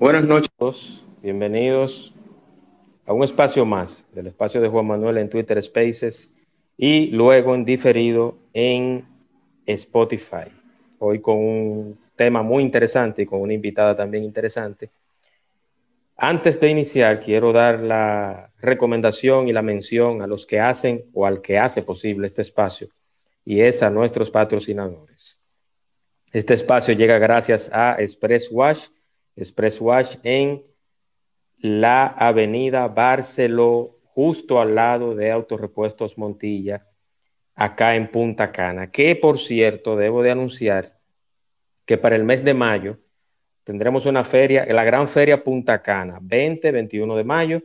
Buenas noches, bienvenidos a un espacio más del espacio de Juan Manuel en Twitter Spaces y luego en diferido en Spotify. Hoy con un tema muy interesante y con una invitada también interesante. Antes de iniciar, quiero dar la recomendación y la mención a los que hacen o al que hace posible este espacio y es a nuestros patrocinadores. Este espacio llega gracias a Express Wash Express Wash en la avenida Barceló, justo al lado de Autorepuestos Montilla, acá en Punta Cana, que por cierto debo de anunciar que para el mes de mayo tendremos una feria, la gran feria Punta Cana, 20, 21 de mayo,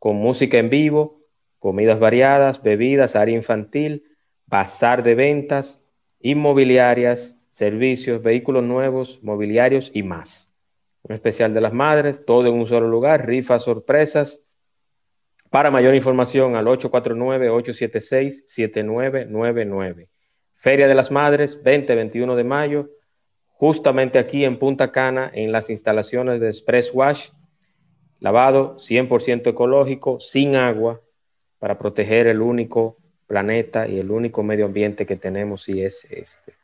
con música en vivo, comidas variadas, bebidas, área infantil, bazar de ventas, inmobiliarias, servicios, vehículos nuevos, mobiliarios y más un especial de las madres, todo en un solo lugar, rifas, sorpresas. Para mayor información al 849-876-7999. Feria de las Madres, 20-21 de mayo, justamente aquí en Punta Cana, en las instalaciones de Express Wash, lavado 100% ecológico, sin agua, para proteger el único planeta y el único medio ambiente que tenemos y es este.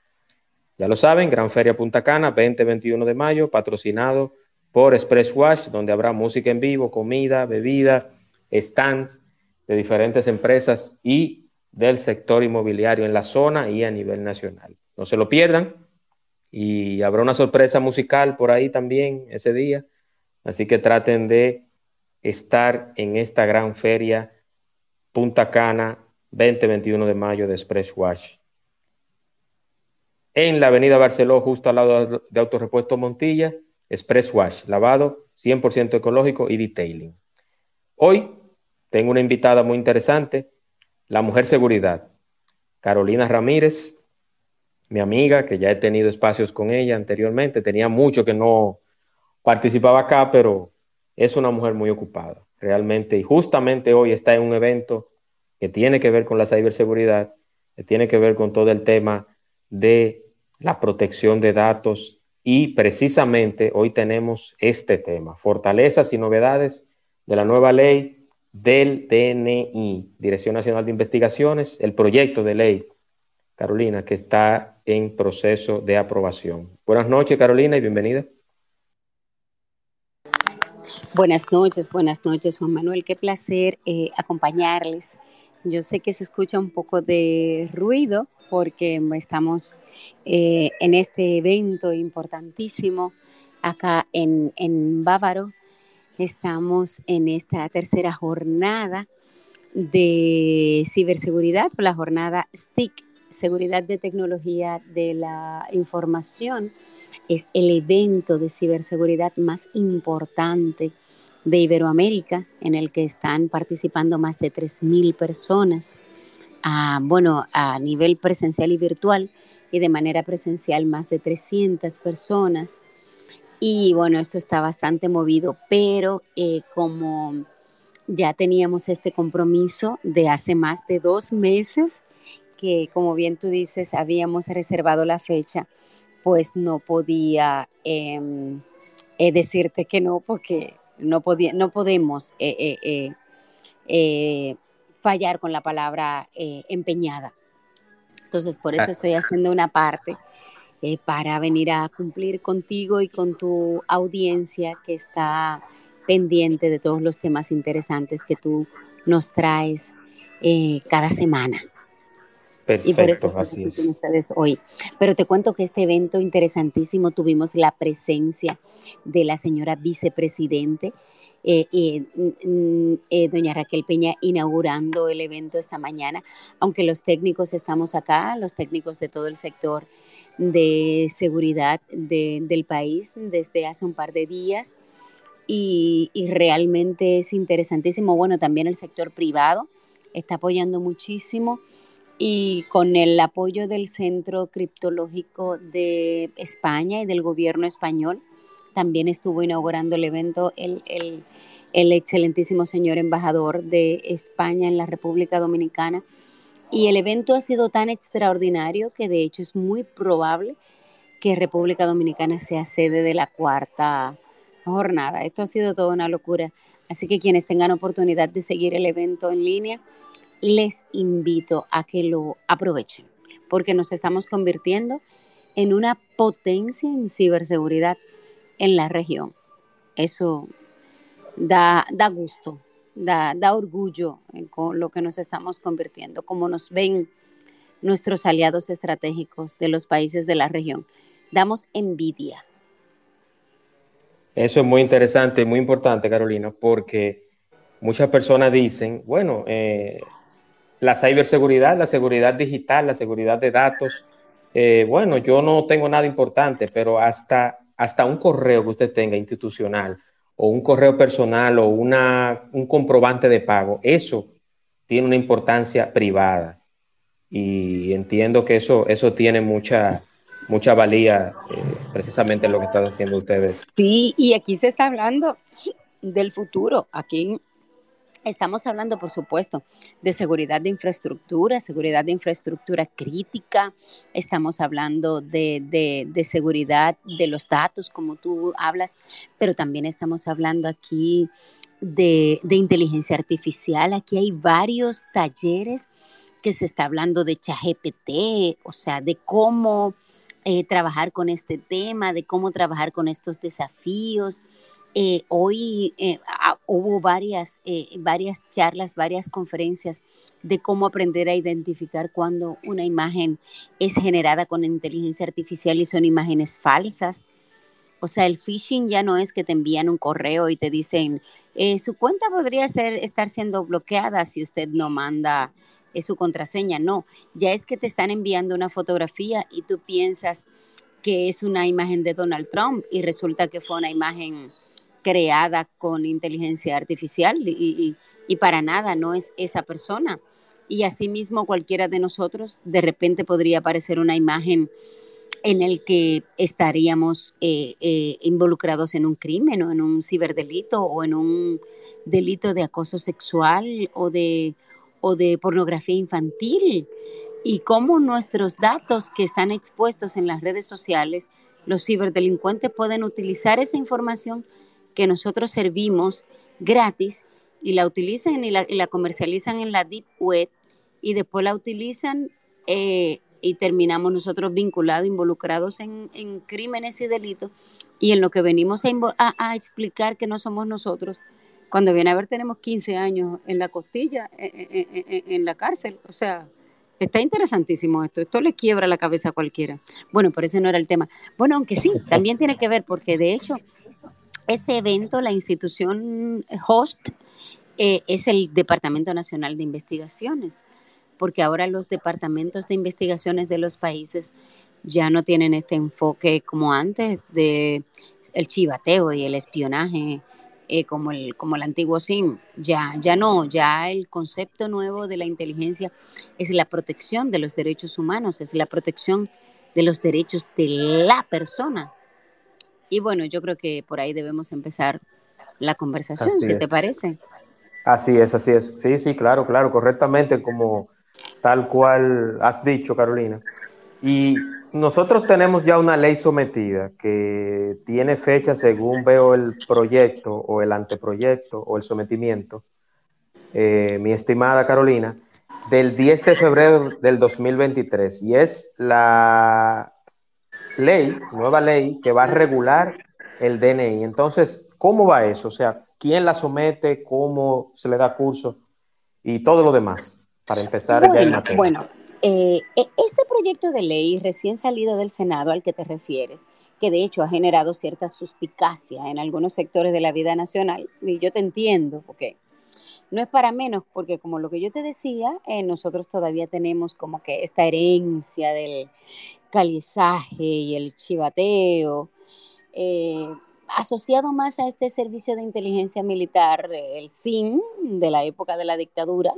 Ya lo saben, Gran Feria Punta Cana, 20-21 de mayo, patrocinado por Express Wash, donde habrá música en vivo, comida, bebida, stands de diferentes empresas y del sector inmobiliario en la zona y a nivel nacional. No se lo pierdan. Y habrá una sorpresa musical por ahí también ese día, así que traten de estar en esta gran feria Punta Cana 20-21 de mayo de Express Wash en la avenida Barceló, justo al lado de Autorepuesto Montilla, Express Wash, lavado 100% ecológico y detailing. Hoy tengo una invitada muy interesante, la mujer seguridad, Carolina Ramírez, mi amiga, que ya he tenido espacios con ella anteriormente, tenía mucho que no participaba acá, pero es una mujer muy ocupada, realmente, y justamente hoy está en un evento que tiene que ver con la ciberseguridad, que tiene que ver con todo el tema de la protección de datos y precisamente hoy tenemos este tema, fortalezas y novedades de la nueva ley del DNI, Dirección Nacional de Investigaciones, el proyecto de ley, Carolina, que está en proceso de aprobación. Buenas noches, Carolina, y bienvenida. Buenas noches, buenas noches, Juan Manuel. Qué placer eh, acompañarles. Yo sé que se escucha un poco de ruido, porque estamos eh, en este evento importantísimo acá en, en Bávaro. Estamos en esta tercera jornada de ciberseguridad, la jornada STIC, Seguridad de Tecnología de la Información. Es el evento de ciberseguridad más importante de Iberoamérica, en el que están participando más de 3.000 personas a, bueno, a nivel presencial y virtual y de manera presencial más de 300 personas. Y bueno, esto está bastante movido, pero eh, como ya teníamos este compromiso de hace más de dos meses, que como bien tú dices, habíamos reservado la fecha, pues no podía em, eh, decirte que no, porque no, podía, no podemos eh, fallar con la palabra eh, empeñada. Entonces, por eso ah. estoy haciendo una parte eh, para venir a cumplir contigo y con tu audiencia que está pendiente de todos los temas interesantes que tú nos traes eh, cada semana. Perfecto, y por eso así es. ustedes hoy. Pero te cuento que este evento interesantísimo tuvimos la presencia de la señora vicepresidente, eh, eh, doña Raquel Peña, inaugurando el evento esta mañana, aunque los técnicos estamos acá, los técnicos de todo el sector de seguridad del país desde hace un par de días. Y, y realmente es interesantísimo. Bueno, también el sector privado está apoyando muchísimo y con el apoyo del Centro Criptológico de España y del gobierno español, también estuvo inaugurando el evento el, el, excelentísimo señor embajador de España en la República Dominicana. Y el evento ha sido tan extraordinario que de hecho es muy probable que República Dominicana sea sede de la cuarta jornada. Esto ha sido toda una locura. Así que quienes tengan oportunidad de seguir el evento en línea, les invito a que lo aprovechen, porque nos estamos convirtiendo en una potencia en ciberseguridad en la región. Eso da, da gusto, da, da orgullo con lo que nos estamos convirtiendo, como nos ven nuestros aliados estratégicos de los países de la región. Damos envidia. Eso es muy interesante, muy importante, Carolina, porque muchas personas dicen, bueno, eh, la ciberseguridad, la seguridad digital, la seguridad de datos. Eh, bueno, yo no tengo nada importante, pero hasta, hasta un correo que usted tenga institucional o un correo personal o una, un comprobante de pago, eso tiene una importancia privada. Y entiendo que eso, eso tiene mucha, mucha valía eh, precisamente en lo que están haciendo ustedes. Sí, y aquí se está hablando del futuro. Aquí Estamos hablando, por supuesto, de seguridad de infraestructura, seguridad de infraestructura crítica, estamos hablando de, seguridad de los datos, como tú hablas, pero también estamos hablando aquí de, inteligencia artificial. Aquí hay varios talleres que se está hablando de ChatGPT, o sea, de cómo eh, trabajar con este tema, de cómo trabajar con estos desafíos. Eh, hoy eh, hubo varias, eh, varias charlas, varias conferencias de cómo aprender a identificar cuando una imagen es generada con inteligencia artificial y son imágenes falsas. O sea, el phishing ya no es que te envían un correo y te dicen, su cuenta podría ser, estar siendo bloqueada si usted no manda su contraseña. No, ya es que te están enviando una fotografía y tú piensas que es una imagen de Donald Trump y resulta que fue una imagen creada con inteligencia artificial y, para nada no es esa persona. Y asimismo cualquiera de nosotros de repente podría aparecer una imagen en el que estaríamos eh, eh, involucrados en un crimen o en un ciberdelito o en un delito de acoso sexual o de, o de pornografía infantil. Y cómo nuestros datos que están expuestos en las redes sociales, los ciberdelincuentes pueden utilizar esa información que nosotros servimos gratis y la utilizan y la, comercializan en la Deep Web y después la utilizan eh, y terminamos nosotros vinculados, involucrados en, crímenes y delitos y en lo que venimos a, explicar que no somos nosotros. Cuando viene a ver tenemos 15 años en la costilla, en, la cárcel. O sea, está interesantísimo esto. Esto le quiebra la cabeza a cualquiera. Bueno, pero ese no era el tema. Bueno, aunque sí, también tiene que ver porque de hecho este evento, la institución host, eh, es el Departamento Nacional de Investigaciones, porque ahora los departamentos de investigaciones de los países ya no tienen este enfoque como antes de el chivateo y el espionaje eh, como el como el antiguo SIM. Ya ya no, ya el concepto nuevo de la inteligencia es la protección de los derechos humanos, es la protección de los derechos de la persona y bueno, yo creo que por ahí debemos empezar la conversación, si te parece. Así es, así es. Sí, sí, claro, claro, correctamente como tal cual has dicho, Carolina. Y nosotros tenemos ya una ley sometida que tiene fecha según veo el proyecto o el anteproyecto o el sometimiento, eh, mi estimada Carolina, del 10 de febrero del 2023. Y es la ley, nueva ley, que va a regular el DNI. Entonces, ¿cómo va eso? O sea, ¿quién la somete? ¿Cómo se le da curso? Y todo lo demás, para empezar bueno, Bueno, eh, e, este proyecto de ley recién salido del Senado al que te refieres, que de hecho ha generado cierta suspicacia en algunos sectores de la vida nacional, y yo te entiendo, porque no es para menos, porque como lo que yo te decía, eh, nosotros todavía tenemos como que esta herencia del calizaje y el chivateo, eh, asociado más a este servicio de inteligencia militar, el SIN, de la época de la dictadura,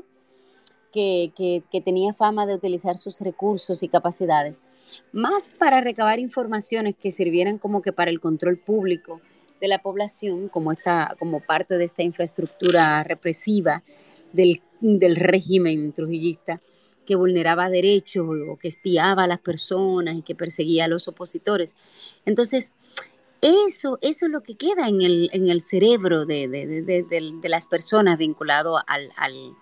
que, que tenía fama de utilizar sus recursos y capacidades, más para recabar informaciones que sirvieran como que para el control público de la población como, esta, como parte de esta infraestructura represiva del, del régimen trujillista que vulneraba derechos o que espiaba a las personas y que perseguía a los opositores. Entonces, eso, eso es lo que queda en el, en el cerebro de, de, de, de las personas vinculado al, al,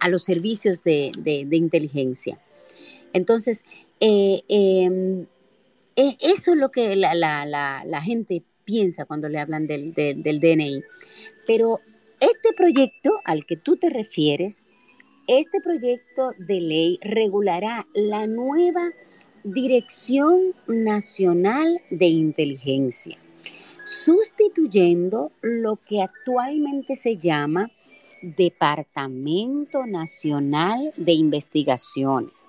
a los servicios de, inteligencia. Entonces, eh, em, e, eso es lo que la, la, la, la gente piensa cuando le hablan del, DNI. Pero este proyecto al que tú te refieres, este proyecto de ley regulará la nueva Dirección Nacional de Inteligencia, sustituyendo lo que actualmente se llama Departamento Nacional de Investigaciones.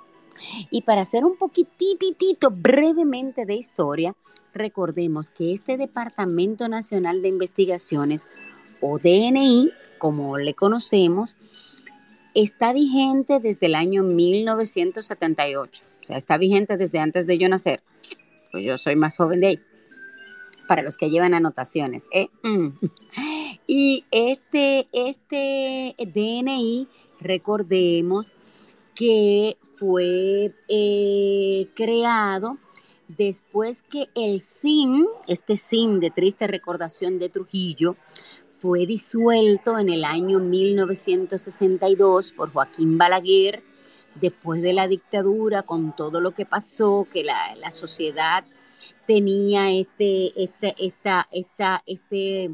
Y para hacer un poquitito brevemente de historia, recordemos que este Departamento Nacional de Investigaciones, o DNI, como le conocemos, está vigente desde el año 1978. O sea, está vigente desde antes de yo nacer. Pues yo soy más joven de ahí. Para los que llevan anotaciones. ¿eh? Mm. Y este, este DNI, recordemos que fue eh, creado después que el SIN, este SIN de triste recordación de Trujillo, fue disuelto en el año 1962 por Joaquín Balaguer, después de la dictadura, con todo lo que pasó, que la, sociedad tenía este, esta, esta, este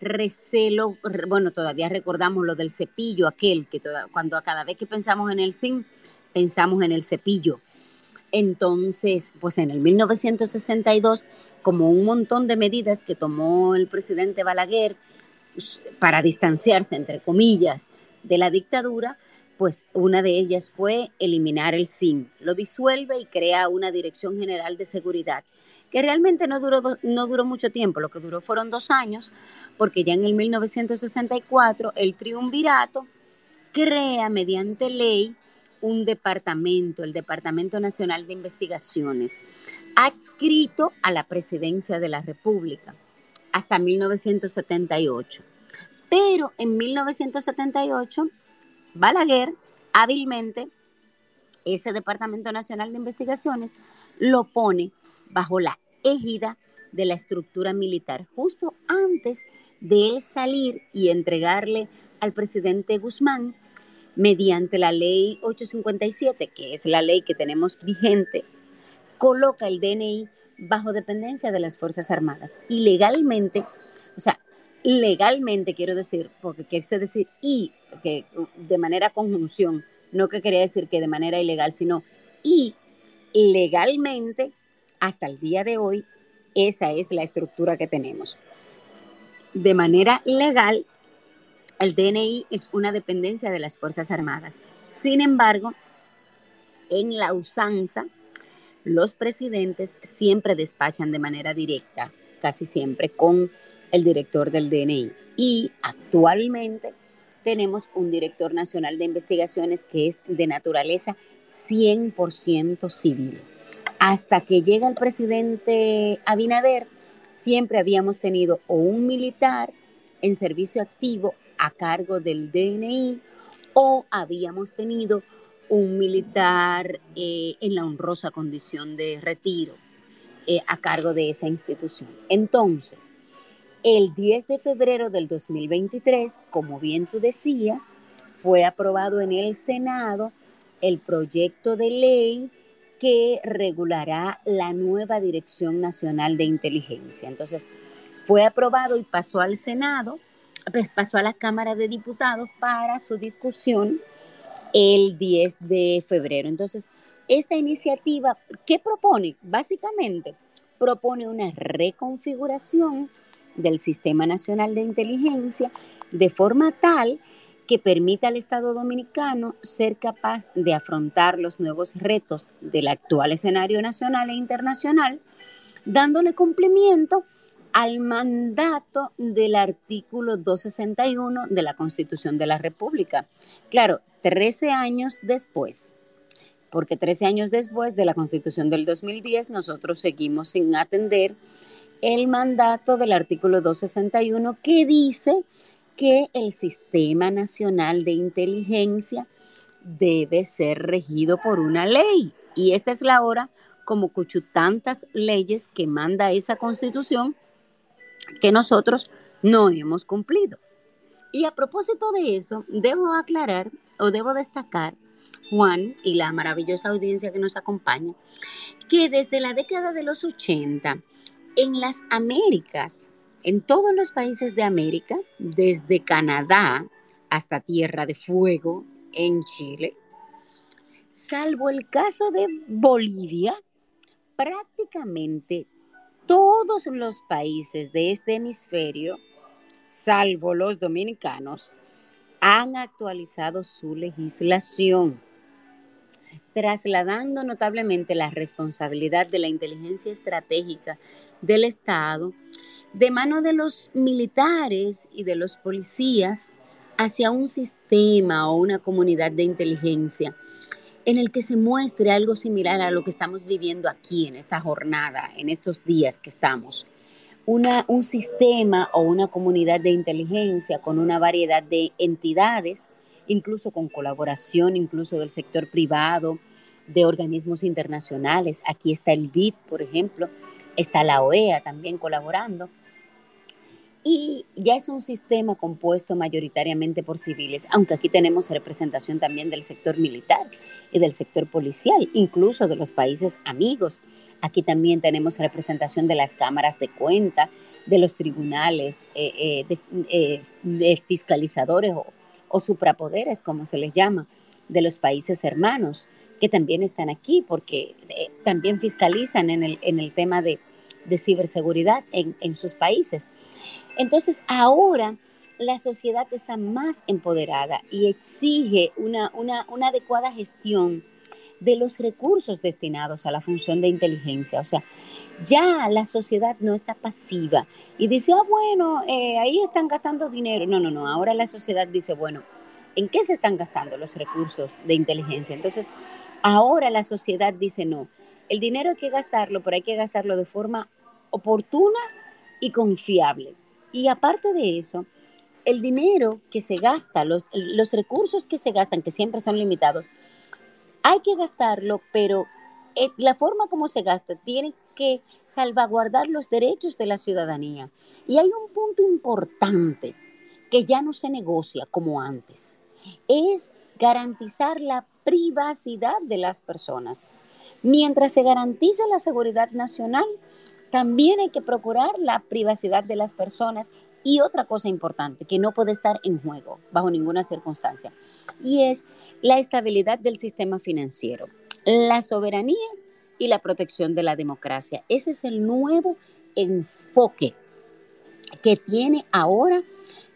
recelo, bueno, todavía recordamos lo del cepillo, aquel que cuando a cada vez que pensamos en el SIN, pensamos en el cepillo. Entonces, pues en el 1962, como un montón de medidas que tomó el presidente Balaguer pues, para distanciarse, entre comillas, de la dictadura, pues una de ellas fue eliminar el SIN. Lo disuelve y crea una Dirección General de Seguridad, que realmente no duró, no duró mucho tiempo, lo que duró fueron dos años, porque ya en el 1964 el triunvirato crea mediante ley un departamento, el Departamento Nacional de Investigaciones, adscrito a la presidencia de la República hasta 1978. Pero en 1978, Balaguer hábilmente ese Departamento Nacional de Investigaciones lo pone bajo la égida de la estructura militar, justo antes de él salir y entregarle al presidente Guzmán mediante la ley 857, que es la ley que tenemos vigente, coloca el DNI bajo dependencia de las Fuerzas Armadas. Y legalmente, o sea, legalmente quiero decir, porque quiere decir y, que de manera conjunción, no que quería decir que de manera ilegal, sino y legalmente, hasta el día de hoy, esa es la estructura que tenemos. De manera legal, el DNI es una dependencia de las Fuerzas Armadas. Sin embargo, en la usanza, los presidentes siempre despachan de manera directa, casi siempre, con el director del DNI. Y actualmente tenemos un director nacional de investigaciones que es de naturaleza 100% civil. Hasta que llega el presidente Abinader, siempre habíamos tenido o un militar en servicio activo a cargo del DNI o habíamos tenido un militar eh, en la honrosa condición de retiro eh, a cargo de esa institución. Entonces, el 10 de febrero del 2023, como bien tú decías, fue aprobado en el Senado el proyecto de ley que regulará la nueva Dirección Nacional de Inteligencia. Entonces, fue aprobado y pasó al Senado pues, pasó a la Cámara de Diputados para su discusión el 10 de febrero. Entonces, esta iniciativa, ¿qué propone? Básicamente, propone una reconfiguración del Sistema Nacional de Inteligencia de forma tal que permita al Estado dominicano ser capaz de afrontar los nuevos retos del actual escenario nacional e internacional, dándole cumplimiento al mandato del artículo 261 de la Constitución de la República. Claro, 13 años después, porque 13 años después de la Constitución del 2010 nosotros seguimos sin atender el mandato del artículo 261 que dice que el Sistema Nacional de Inteligencia debe ser regido por una ley. Y esta es la hora, como tantas leyes que manda esa constitución, que nosotros no hemos cumplido. Y a propósito de eso, debo aclarar o debo destacar, Juan y la maravillosa audiencia que nos acompaña, que desde la década de los 80, en las Américas, en todos los países de América, desde Canadá hasta Tierra de Fuego en Chile, salvo el caso de Bolivia, prácticamente todos los países de este hemisferio, salvo los dominicanos, han actualizado su legislación, trasladando notablemente la responsabilidad de la inteligencia estratégica del Estado de mano de los militares y de los policías hacia un sistema o una comunidad de inteligencia en el que se muestre algo similar a lo que estamos viviendo aquí en esta jornada, en estos días que estamos. Una, un sistema o una comunidad de inteligencia con una variedad de entidades, incluso con colaboración, incluso del sector privado, de organismos internacionales. Aquí está el BID, por ejemplo, está la OEA también colaborando, y ya es un sistema compuesto mayoritariamente por civiles, aunque aquí tenemos representación también del sector militar y del sector policial, incluso de los países amigos. Aquí también tenemos representación de las cámaras de cuenta, de los tribunales, eh, eh, eh, de, fiscalizadores o, o, suprapoderes, como se les llama, de los países hermanos, que también están aquí porque también fiscalizan en el, en el tema de, de ciberseguridad en, en sus países. Entonces, ahora la sociedad está más empoderada y exige una, una, adecuada gestión de los recursos destinados a la función de inteligencia. O sea, ya la sociedad no está pasiva y dice, ah, bueno, eh, ahí están gastando dinero. No, no, no. Ahora la sociedad dice, bueno, ¿en qué se están gastando los recursos de inteligencia? Entonces, ahora la sociedad dice, no, el dinero hay que gastarlo, pero hay que gastarlo de forma oportuna y confiable. Y aparte de eso, el dinero que se gasta, los, los recursos que se gastan, que siempre son limitados, hay que gastarlo, pero eh, la forma como se gasta tiene que salvaguardar los derechos de la ciudadanía. Y hay un punto importante que ya no se negocia como antes. Es garantizar la privacidad de las personas. Mientras se garantiza la seguridad nacional, también hay que procurar la privacidad de las personas y otra cosa importante que no puede estar en juego bajo ninguna circunstancia y es la estabilidad del sistema financiero, la soberanía y la protección de la democracia. Ese es el nuevo enfoque que tiene ahora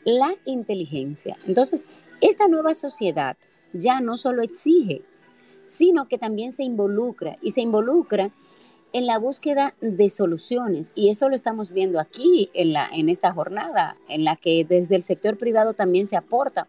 la inteligencia. Entonces, esta nueva sociedad ya no solo exige, sino que también se involucra y se involucra en la búsqueda de soluciones. Y eso lo estamos viendo aquí en, la, en esta jornada, en la que desde el sector privado también se aporta.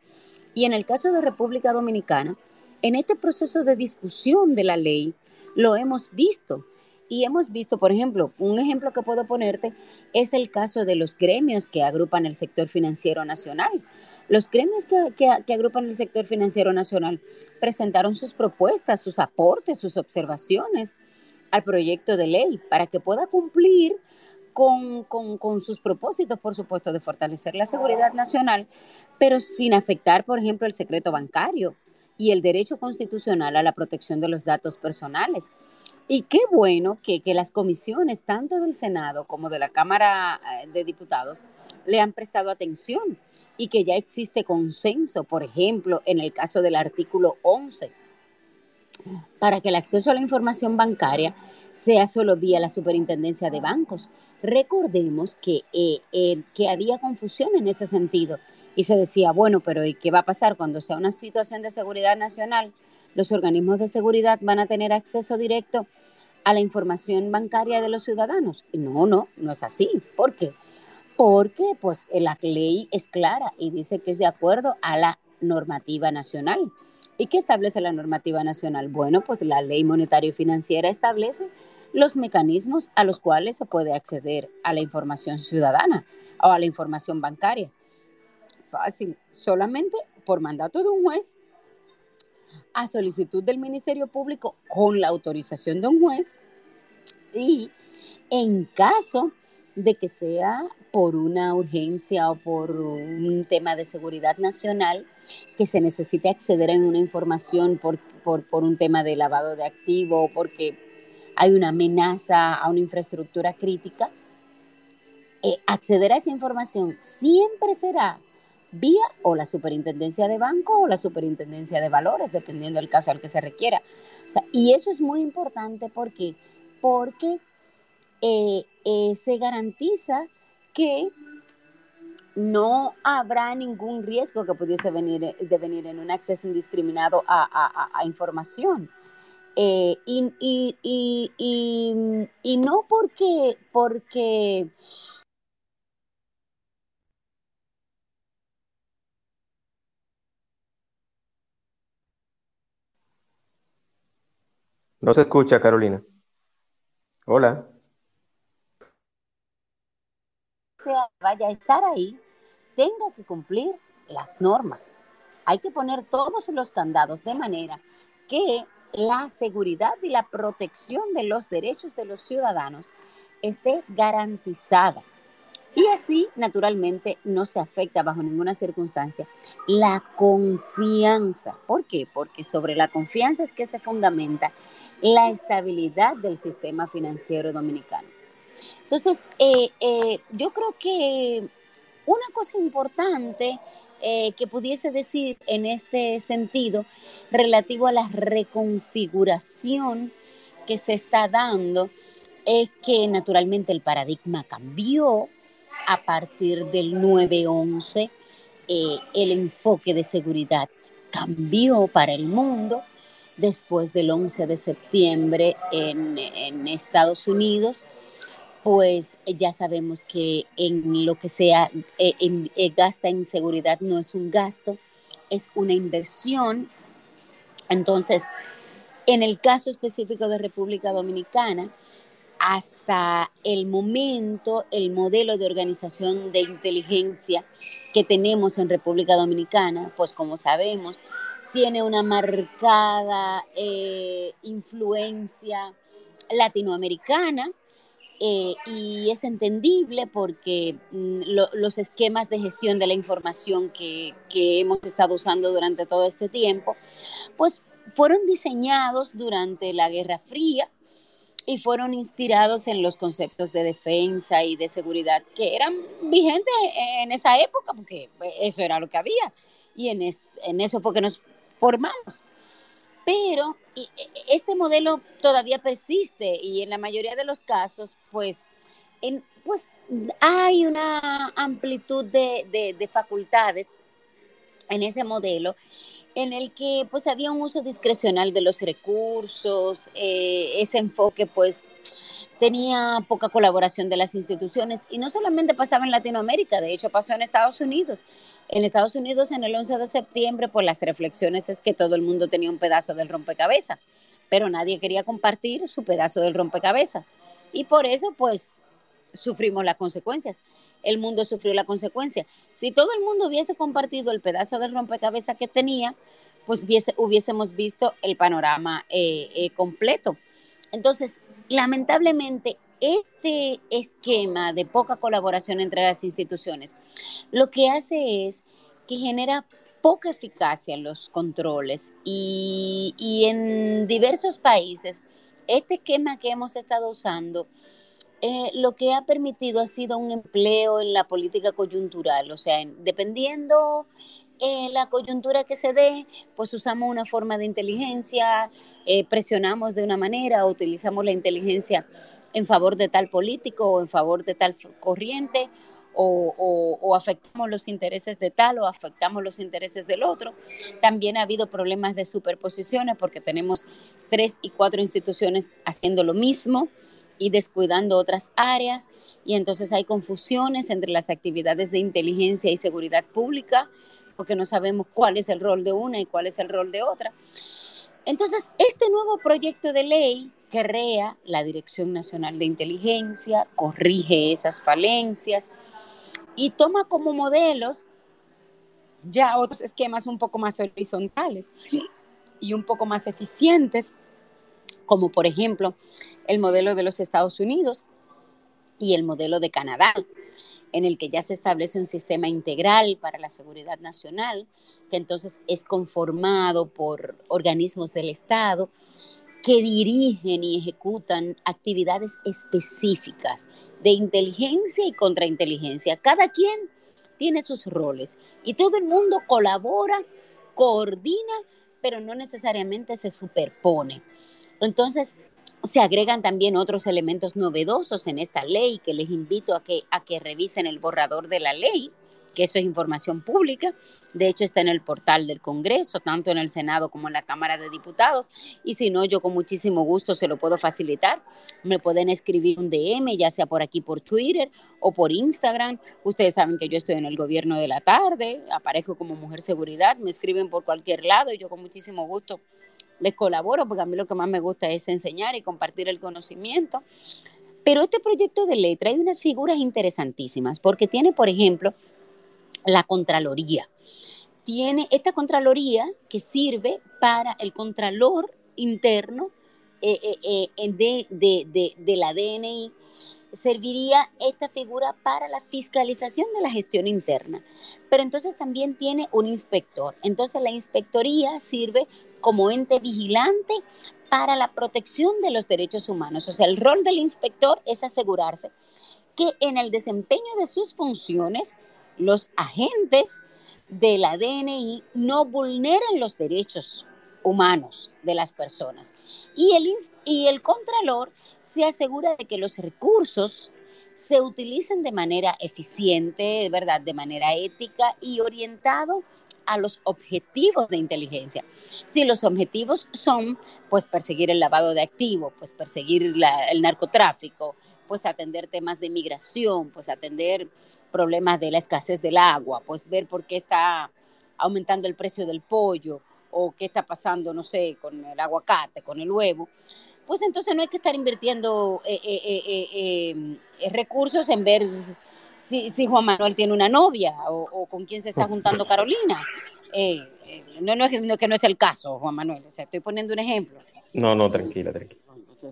Y en el caso de República Dominicana, en este proceso de discusión de la ley, lo hemos visto. Y hemos visto, por ejemplo, un ejemplo que puedo ponerte es el caso de los gremios que agrupan el sector financiero nacional. Los gremios que, que, que, agrupan el sector financiero nacional presentaron sus propuestas, sus aportes, sus observaciones al proyecto de ley para que pueda cumplir con, sus propósitos, por supuesto, de fortalecer la seguridad nacional, pero sin afectar, por ejemplo, el secreto bancario y el derecho constitucional a la protección de los datos personales. Y qué bueno que, que, las comisiones, tanto del Senado como de la Cámara eh, de Diputados, le han prestado atención y que ya existe consenso, por ejemplo, en el caso del artículo 11 para que el acceso a la información bancaria sea solo vía la superintendencia de bancos. Recordemos que, eh, eh, que había confusión en ese sentido y se decía, bueno, pero ¿y qué va a pasar cuando sea una situación de seguridad nacional? Los organismos de seguridad van a tener acceso directo a la información bancaria de los ciudadanos. No, no, no es así. ¿Por qué? Porque pues la ley es clara y dice que es de acuerdo a la normativa nacional. ¿Y qué establece la normativa nacional? Bueno, pues la ley monetaria y financiera establece los mecanismos a los cuales se puede acceder a la información ciudadana o a la información bancaria. Fácil, solamente por mandato de un juez, a solicitud del Ministerio Público con la autorización de un juez y en caso de que sea por una urgencia o por un tema de seguridad nacional, que se necesite acceder a una información por, por, un tema de lavado de activo o porque hay una amenaza a una infraestructura crítica, eh, acceder a esa información siempre será vía o la superintendencia de banco o la superintendencia de valores, dependiendo del caso al que se requiera. y eso es muy importante porque, porque eh, eh, se garantiza que no habrá ningún riesgo que pudiese venir, de venir en un acceso indiscriminado a, información. Eh, y, y, no porque, porque No se escucha, Carolina. Hola. Vaya a estar ahí, tenga que cumplir las normas. Hay que poner todos los candados de manera que la seguridad y la protección de los derechos de los ciudadanos esté garantizada. Y así, naturalmente, no se afecta bajo ninguna circunstancia la confianza. ¿Por qué? Porque sobre la confianza es que se fundamenta la estabilidad del sistema financiero dominicano. Entonces, eh, eh, yo creo que una cosa importante eh, que pudiese decir en este sentido, relativo a la reconfiguración que se está dando, es que naturalmente el paradigma cambió a partir del 9-11, el enfoque de seguridad cambió para el mundo después del 11 de septiembre en, Estados Unidos, pues ya sabemos que en lo que sea eh, eh, gasta en seguridad no es un gasto, es una inversión. Entonces, en el caso específico de República Dominicana, hasta el momento, el modelo de organización de inteligencia que tenemos en República Dominicana, pues como sabemos, tiene una marcada eh, influencia latinoamericana eh, y es entendible porque mm, los esquemas de gestión de la información que, que hemos estado usando durante todo este tiempo, pues fueron diseñados durante la Guerra Fría y fueron inspirados en los conceptos de defensa y de seguridad que eran vigentes en esa época, porque eso era lo que había. Y en, en eso fue que nos formamos. Pero e, este modelo todavía persiste y en la mayoría de los casos, pues, en, pues hay una amplitud de, facultades en ese modelo en el que pues había un uso discrecional de los recursos, eh, ese enfoque pues tenía poca colaboración de las instituciones y no solamente pasaba en Latinoamérica, de hecho pasó en Estados Unidos. En Estados Unidos en el 11 de septiembre, pues las reflexiones es que todo el mundo tenía un pedazo del rompecabezas, pero nadie quería compartir su pedazo del rompecabezas. Y por eso pues sufrimos las consecuencias. El mundo sufrió la consecuencia. Si todo el mundo hubiese compartido el pedazo del rompecabezas que tenía, pues hubiésemos visto el panorama eh, eh, completo. Entonces, lamentablemente, este esquema de poca colaboración entre las instituciones lo que hace es que genera poca eficacia en los controles. Y, en diversos países este esquema que hemos estado usando eh, lo que ha permitido ha sido un empleo en la política coyuntural, o sea, dependiendo en la coyuntura que se dé, pues usamos una forma de inteligencia, eh, presionamos de una manera, utilizamos la inteligencia en favor de tal político o en favor de tal corriente, o, afectamos los intereses de tal o afectamos los intereses del otro. También ha habido problemas de superposiciones porque tenemos tres y cuatro instituciones haciendo lo mismo y descuidando otras áreas y entonces hay confusiones entre las actividades de inteligencia y seguridad pública porque no sabemos cuál es el rol de una y cuál es el rol de otra. Entonces, este nuevo proyecto de ley crea la Dirección Nacional de Inteligencia, corrige esas falencias y toma como modelos ya otros esquemas un poco más horizontales y un poco más eficientes, como por ejemplo el modelo de los Estados Unidos y el modelo de Canadá, en el que ya se establece un sistema integral para la seguridad nacional, que entonces es conformado por organismos del Estado que dirigen y ejecutan actividades específicas de inteligencia y contrainteligencia. Cada quien tiene sus roles y todo el mundo colabora, coordina, pero no necesariamente se superpone. Entonces, se agregan también otros elementos novedosos en esta ley que les invito a que, revisen el borrador de la ley, que eso es información pública. De hecho, está en el portal del Congreso, tanto en el Senado como en la Cámara de Diputados. Y si no, yo con muchísimo gusto se lo puedo facilitar. Me pueden escribir un DM, ya sea por aquí por Twitter o por Instagram. Ustedes saben que yo estoy en el gobierno de la tarde, aparezco como mujer seguridad, me escriben por cualquier lado y yo con muchísimo gusto les colaboro, porque a mí lo que más me gusta es enseñar y compartir el conocimiento. Pero este proyecto de ley trae unas figuras interesantísimas, porque tiene, por ejemplo, la Contraloría. Tiene esta Contraloría que sirve para el Contralor interno eh, eh, eh, de, de, de la DNI serviría esta figura para la fiscalización de la gestión interna. Pero entonces también tiene un inspector. Entonces la inspectoría sirve como ente vigilante para la protección de los derechos humanos. O sea, el rol del inspector es asegurarse que en el desempeño de sus funciones los agentes de la DNI no vulneren los derechos humanos de las personas. Y el, y el Contralor se asegura de que los recursos se utilicen de manera eficiente, ¿verdad? De manera ética y orientado a los objetivos de inteligencia. Si los objetivos son, pues, perseguir el lavado de activos, pues, perseguir el narcotráfico, pues, atender temas de migración, pues, atender problemas de la escasez del agua, pues, ver por qué está aumentando el precio del pollo, o qué está pasando, no sé, con el aguacate, con el huevo, pues entonces no hay que estar invirtiendo eh, eh, eh, recursos en ver si, Juan Manuel tiene una novia o, con quién se está juntando Carolina. no, no, es, que no es el caso, Juan Manuel, o sea, estoy poniendo un ejemplo. No, no, tranquila, tranquila.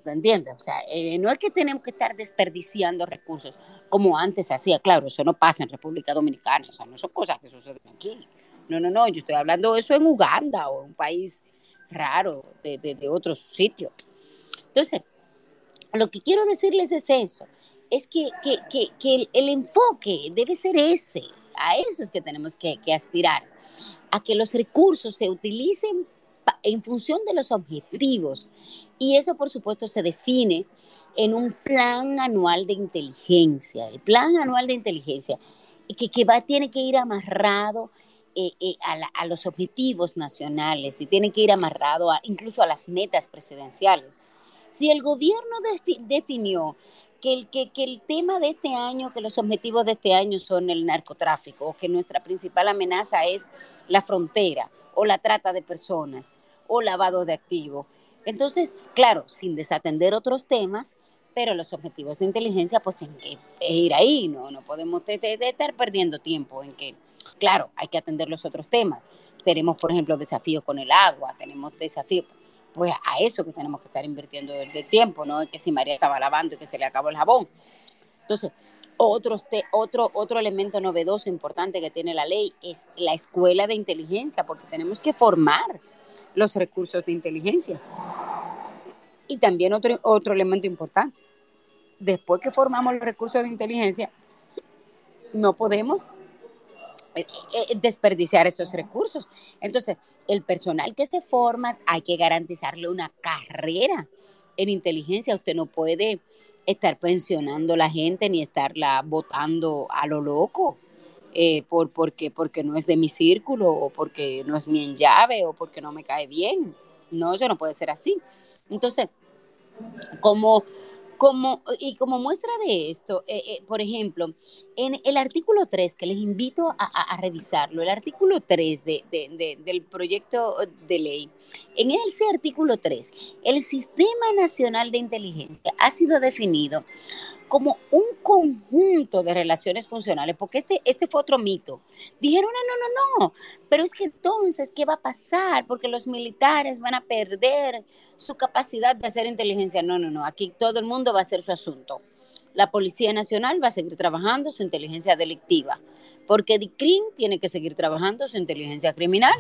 ¿Se entiende? O sea, no es que tenemos que estar desperdiciando recursos como antes se hacía. Claro, eso no pasa en República Dominicana, o sea, no son cosas que suceden aquí. No, no, no, yo estoy hablando de eso en Uganda o un país raro de, de, otros sitios. Entonces, lo que quiero decirles es eso, es que, el, enfoque debe ser ese, a eso es que tenemos que, que aspirar, a que los recursos se utilicen en función de los objetivos. Y eso, por supuesto, se define en un plan anual de inteligencia. El plan anual de inteligencia, que, que va, tiene que ir amarrado eh, eh, a, los objetivos nacionales y tiene que ir amarrado incluso a las metas presidenciales. Si el gobierno definió que el, que, que el tema de este año, que los objetivos de este año son el narcotráfico, o que nuestra principal amenaza es la frontera, o la trata de personas, o lavado de activos. Entonces, claro, sin desatender otros temas, pero los objetivos de inteligencia pues tienen que ir ahí, no, no podemos estar perdiendo tiempo en que Claro, hay que atender los otros temas. Tenemos, por ejemplo, desafíos con el agua, tenemos desafíos, pues a eso que tenemos que estar invirtiendo el, tiempo, ¿no? Que si María estaba lavando y que se le acabó el jabón. Entonces, otro, otro, otro elemento novedoso importante que tiene la ley es la escuela de inteligencia, porque tenemos que formar los recursos de inteligencia. Y también otro, otro elemento importante, después que formamos los recursos de inteligencia, no podemos eh, eh, desperdiciar esos recursos. Entonces, el personal que se forma hay que garantizarle una carrera en inteligencia. Usted no puede estar pensionando a la gente ni estarla votando a lo loco. Eh, por, porque, porque no es de mi círculo o porque no es mi en llave o porque no me cae bien. No, eso no puede ser así. Entonces, como como, y como muestra de esto, eh, eh, por ejemplo, en el artículo 3, que les invito a, revisarlo, el artículo 3 del proyecto de ley, en ese artículo 3, el Sistema Nacional de Inteligencia ha sido definido como un conjunto de relaciones funcionales, porque este, este fue otro mito. Dijeron, no, no, no, no, pero es que entonces, ¿qué va a pasar? Porque los militares van a perder su capacidad de hacer inteligencia. No, no, no, aquí todo el mundo va a hacer su asunto. La Policía Nacional va a seguir trabajando su inteligencia delictiva, porque DICRIM tiene que seguir trabajando su inteligencia criminal.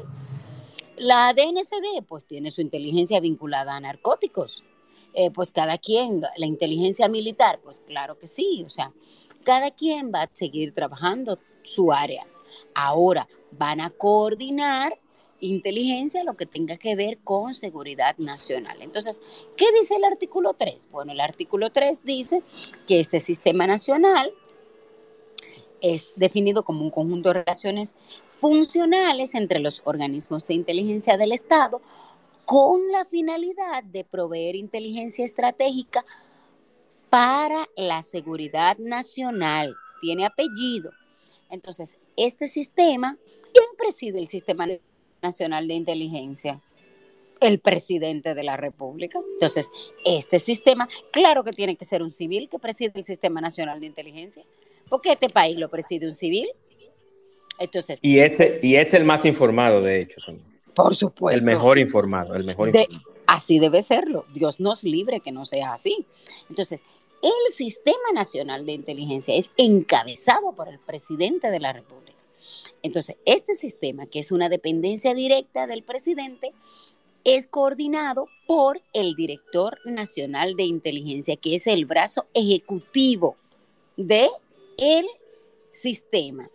La DNCD, pues tiene su inteligencia vinculada a narcóticos eh, pues cada quien, la inteligencia militar, pues claro que sí, o sea, cada quien va a seguir trabajando su área. Ahora van a coordinar inteligencia lo que tenga que ver con seguridad nacional. Entonces, ¿qué dice el artículo 3? Bueno, el artículo 3 dice que este sistema nacional es definido como un conjunto de relaciones funcionales entre los organismos de inteligencia del Estado con la finalidad de proveer inteligencia estratégica para la seguridad nacional. Tiene apellido. Entonces, este sistema, ¿quién preside el Sistema Nacional de Inteligencia? El presidente de la República. Entonces, este sistema, claro que tiene que ser un civil que preside el Sistema Nacional de Inteligencia, porque este país lo preside un civil. Entonces, y ese y es el más informado, de hecho. Señor. Por supuesto. El mejor informado, el mejor Así debe serlo. Dios nos libre que no sea así. Entonces, el Sistema Nacional de Inteligencia es encabezado por el presidente de la República. Entonces, este sistema, que es una dependencia directa del presidente, es coordinado por el director nacional de inteligencia, que es el brazo ejecutivo de el sistema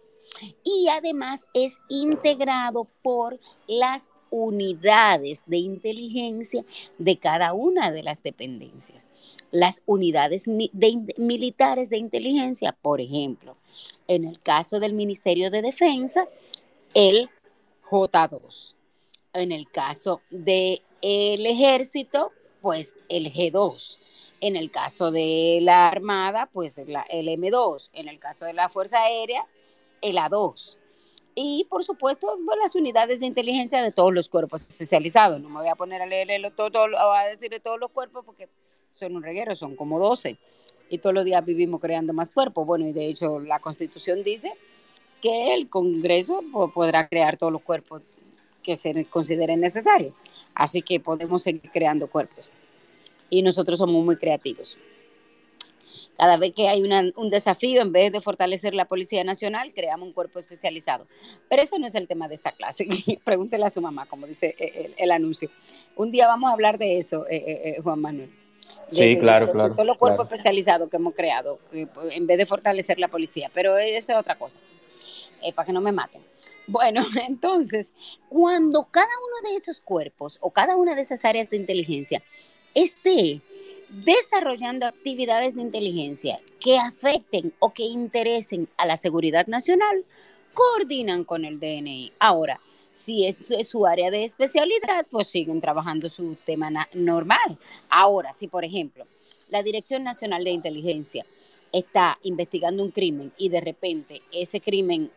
y además es integrado por las unidades de inteligencia de cada una de las dependencias. Las unidades militares de inteligencia, por ejemplo, en el caso del Ministerio de Defensa, el J2. En el caso del ejército, pues el G2. En el caso de la Armada, pues el M2. En el caso de la Fuerza Aérea, el A2. Y por supuesto, las unidades de inteligencia de todos los cuerpos especializados. No me voy a poner a leerlo todo, a decir de todos los cuerpos porque son un reguero, son como 12. Y todos los días vivimos creando más cuerpos. Bueno, y de hecho la Constitución dice que el Congreso podrá crear todos los cuerpos que se consideren necesarios. Así que podemos seguir creando cuerpos. Y nosotros somos muy creativos. Cada vez que hay un desafío, en vez de fortalecer la Policía Nacional, creamos un cuerpo especializado. Pero ese no es el tema de esta clase. Pregúntele a su mamá, como dice eh, el, anuncio. Un día vamos a hablar de eso, eh, eh, Juan Manuel. sí, claro, claro. Todos los cuerpos especializados que hemos creado, pues, en vez de fortalecer la policía. Pero eso es otra cosa, para que no me maten. Bueno, entonces, cuando cada uno de esos cuerpos o cada una de esas áreas de inteligencia esté desarrollando actividades de inteligencia que afecten o que interesen a la seguridad nacional, coordinan con el DNI. Ahora, si es, su área de especialidad, pues siguen trabajando su tema normal. Ahora, si por ejemplo la Dirección Nacional de Inteligencia está investigando un crimen y de repente ese crimen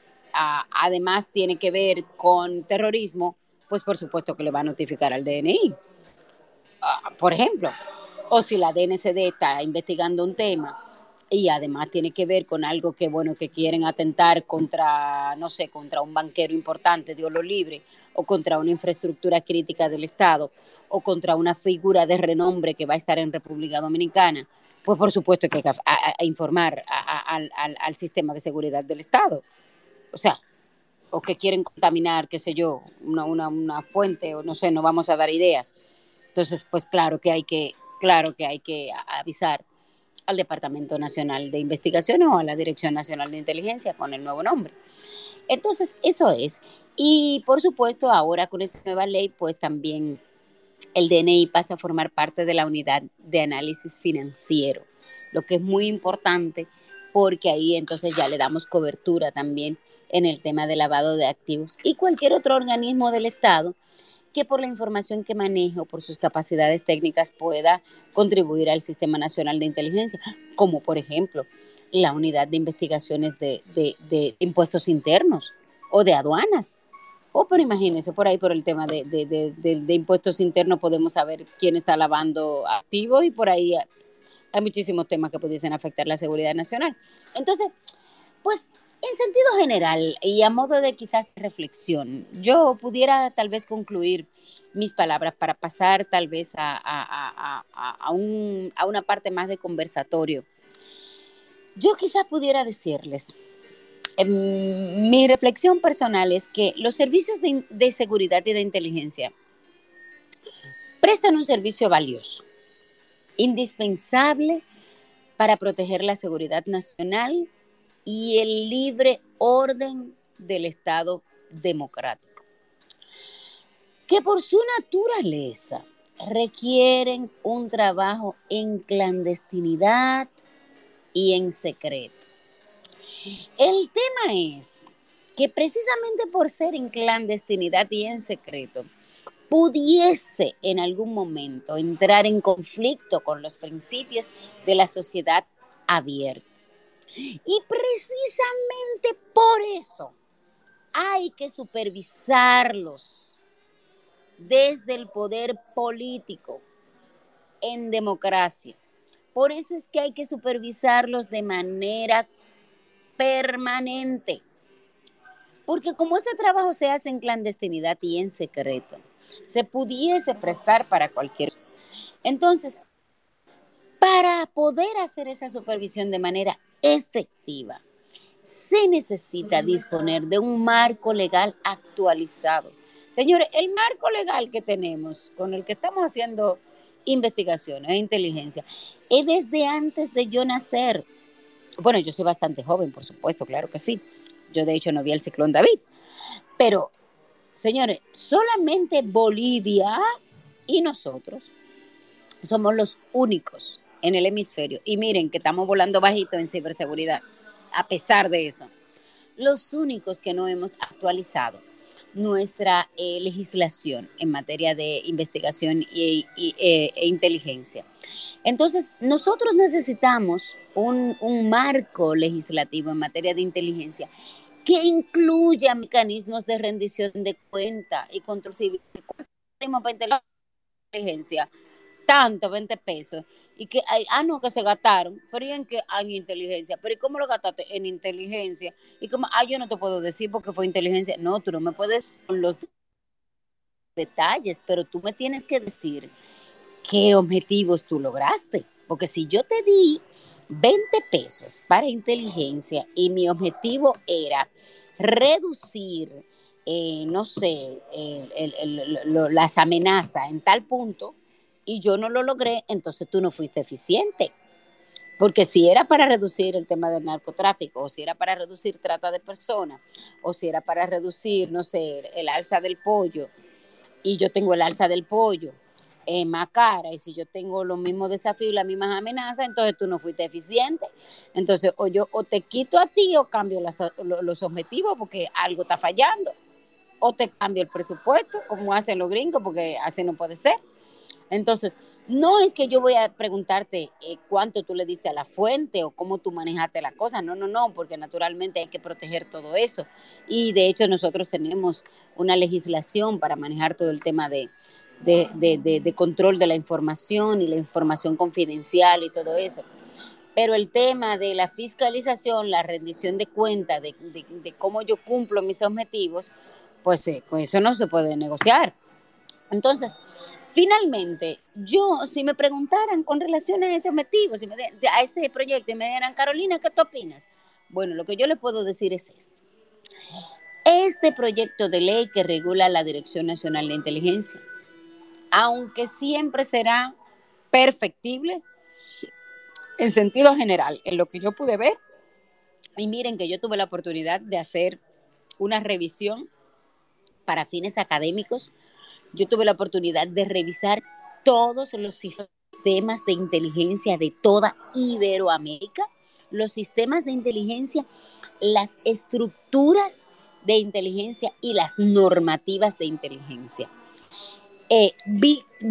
además tiene que ver con terrorismo, pues por supuesto que le va a notificar al DNI. Ah, por ejemplo, o si la DNCD está investigando un tema y además tiene que ver con algo que, bueno, que quieren atentar contra, no sé, contra un banquero importante de olo libre o contra una infraestructura crítica del Estado o contra una figura de renombre que va a estar en República Dominicana, pues por supuesto que hay que informar al, sistema de seguridad del Estado. O sea, o que quieren contaminar, qué sé yo, una, una, una fuente o no sé, no vamos a dar ideas. Entonces, pues claro que hay que claro que hay que avisar al Departamento Nacional de Investigación o a la Dirección Nacional de Inteligencia con el nuevo nombre. Entonces, eso es. Y por supuesto, ahora con esta nueva ley, pues también el DNI pasa a formar parte de la unidad de análisis financiero, lo que es muy importante porque ahí entonces ya le damos cobertura también en el tema de lavado de activos y cualquier otro organismo del Estado por la información que maneje o por sus capacidades técnicas pueda contribuir al Sistema Nacional de Inteligencia, como por ejemplo la unidad de investigaciones de, impuestos internos o de aduanas. O pero imagínense, por ahí por el tema de, de, impuestos internos podemos saber quién está lavando activos y por ahí hay muchísimos temas que pudiesen afectar la seguridad nacional. Entonces, pues en sentido general y a modo de quizás reflexión, yo pudiera tal vez concluir mis palabras para pasar tal vez a, a, una parte más de conversatorio. Yo quizás pudiera decirles, em, mi reflexión personal es que los servicios de, de seguridad y de inteligencia prestan un servicio valioso, indispensable para proteger la seguridad nacional y el libre orden del Estado democrático, que por su naturaleza requieren un trabajo en clandestinidad y en secreto. El tema es que precisamente por ser en clandestinidad y en secreto, pudiese en algún momento entrar en conflicto con los principios de la sociedad abierta. Y precisamente por eso hay que supervisarlos desde el poder político en democracia. Por eso es que hay que supervisarlos de manera permanente. Porque como ese trabajo se hace en clandestinidad y en secreto, se pudiese prestar para cualquier... Entonces, para poder hacer esa supervisión de manera efectiva, se necesita disponer de un marco legal actualizado. Señores, el marco legal que tenemos, con el que estamos haciendo investigaciones e inteligencia, es desde antes de yo nacer. Bueno, yo soy bastante joven, por supuesto, claro que sí. Yo de hecho no vi el ciclón David. Pero, señores, solamente Bolivia y nosotros somos los únicos en el hemisferio. Y miren que estamos volando bajito en ciberseguridad, a pesar de eso. Los únicos que no hemos actualizado nuestra eh, legislación en materia de investigación e, e, inteligencia. Entonces, nosotros necesitamos un, marco legislativo en materia de inteligencia que incluya mecanismos de rendición de cuenta y control civil. Inteligencia tanto, 20 pesos, y que, ah, no, que se gastaron, pero ¿y en qué? hay inteligencia, pero ¿y cómo lo gastaste? En inteligencia, y como, ah, yo no te puedo decir porque fue inteligencia, no, tú no me puedes con los detalles, pero tú me tienes que decir qué objetivos tú lograste, porque si yo te di 20 pesos para inteligencia y mi objetivo era reducir, eh, no sé, las amenazas en tal punto, y yo no lo logré, entonces tú no fuiste eficiente. Porque si era para reducir el tema del narcotráfico, o si era para reducir trata de personas, o si era para reducir, no sé, el alza del pollo, y yo tengo el alza del pollo eh, más cara, y si yo tengo los mismos desafíos, las mismas amenazas, entonces tú no fuiste eficiente. Entonces, o yo o te quito a ti o cambio los objetivos porque algo está fallando, o te cambio el presupuesto, como hacen los gringos, porque así no puede ser. Entonces, no es que yo voy a preguntarte eh, cuánto tú le diste a la fuente o cómo tú manejaste la cosa, no, no, no, porque naturalmente hay que proteger todo eso. Y de hecho nosotros tenemos una legislación para manejar todo el tema de, de, control de la información y la información confidencial y todo eso. Pero el tema de la fiscalización, la rendición de cuentas, de, cómo yo cumplo mis objetivos, pues eh, con eso no se puede negociar. Entonces, Finalmente, yo, si me preguntaran con relación a ese objetivo, si me a ese proyecto y me dieran, Carolina, ¿qué tú opinas? Bueno, lo que yo le puedo decir es esto. Este proyecto de ley que regula la Dirección Nacional de Inteligencia, aunque siempre será perfectible en sentido general, en lo que yo pude ver, y miren que yo tuve la oportunidad de hacer una revisión para fines académicos. Yo tuve la oportunidad de revisar todos los sistemas de inteligencia de toda Iberoamérica, los sistemas de inteligencia, las estructuras de inteligencia y las normativas de inteligencia. Eh,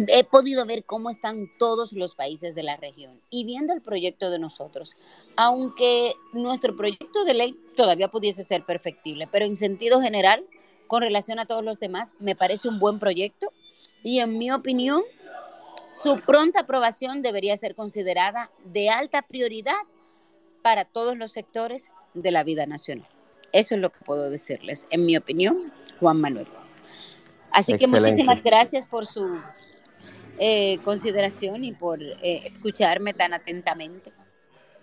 he podido ver cómo están todos los países de la región y viendo el proyecto de nosotros, aunque nuestro proyecto de ley todavía pudiese ser perfectible, pero en sentido general, con relación a todos los demás, me parece un buen proyecto y en mi opinión, su pronta aprobación debería ser considerada de alta prioridad para todos los sectores de la vida nacional. Eso es lo que puedo decirles, en mi opinión, Juan Manuel. Así que muchísimas gracias por su eh, consideración y por eh, escucharme tan atentamente.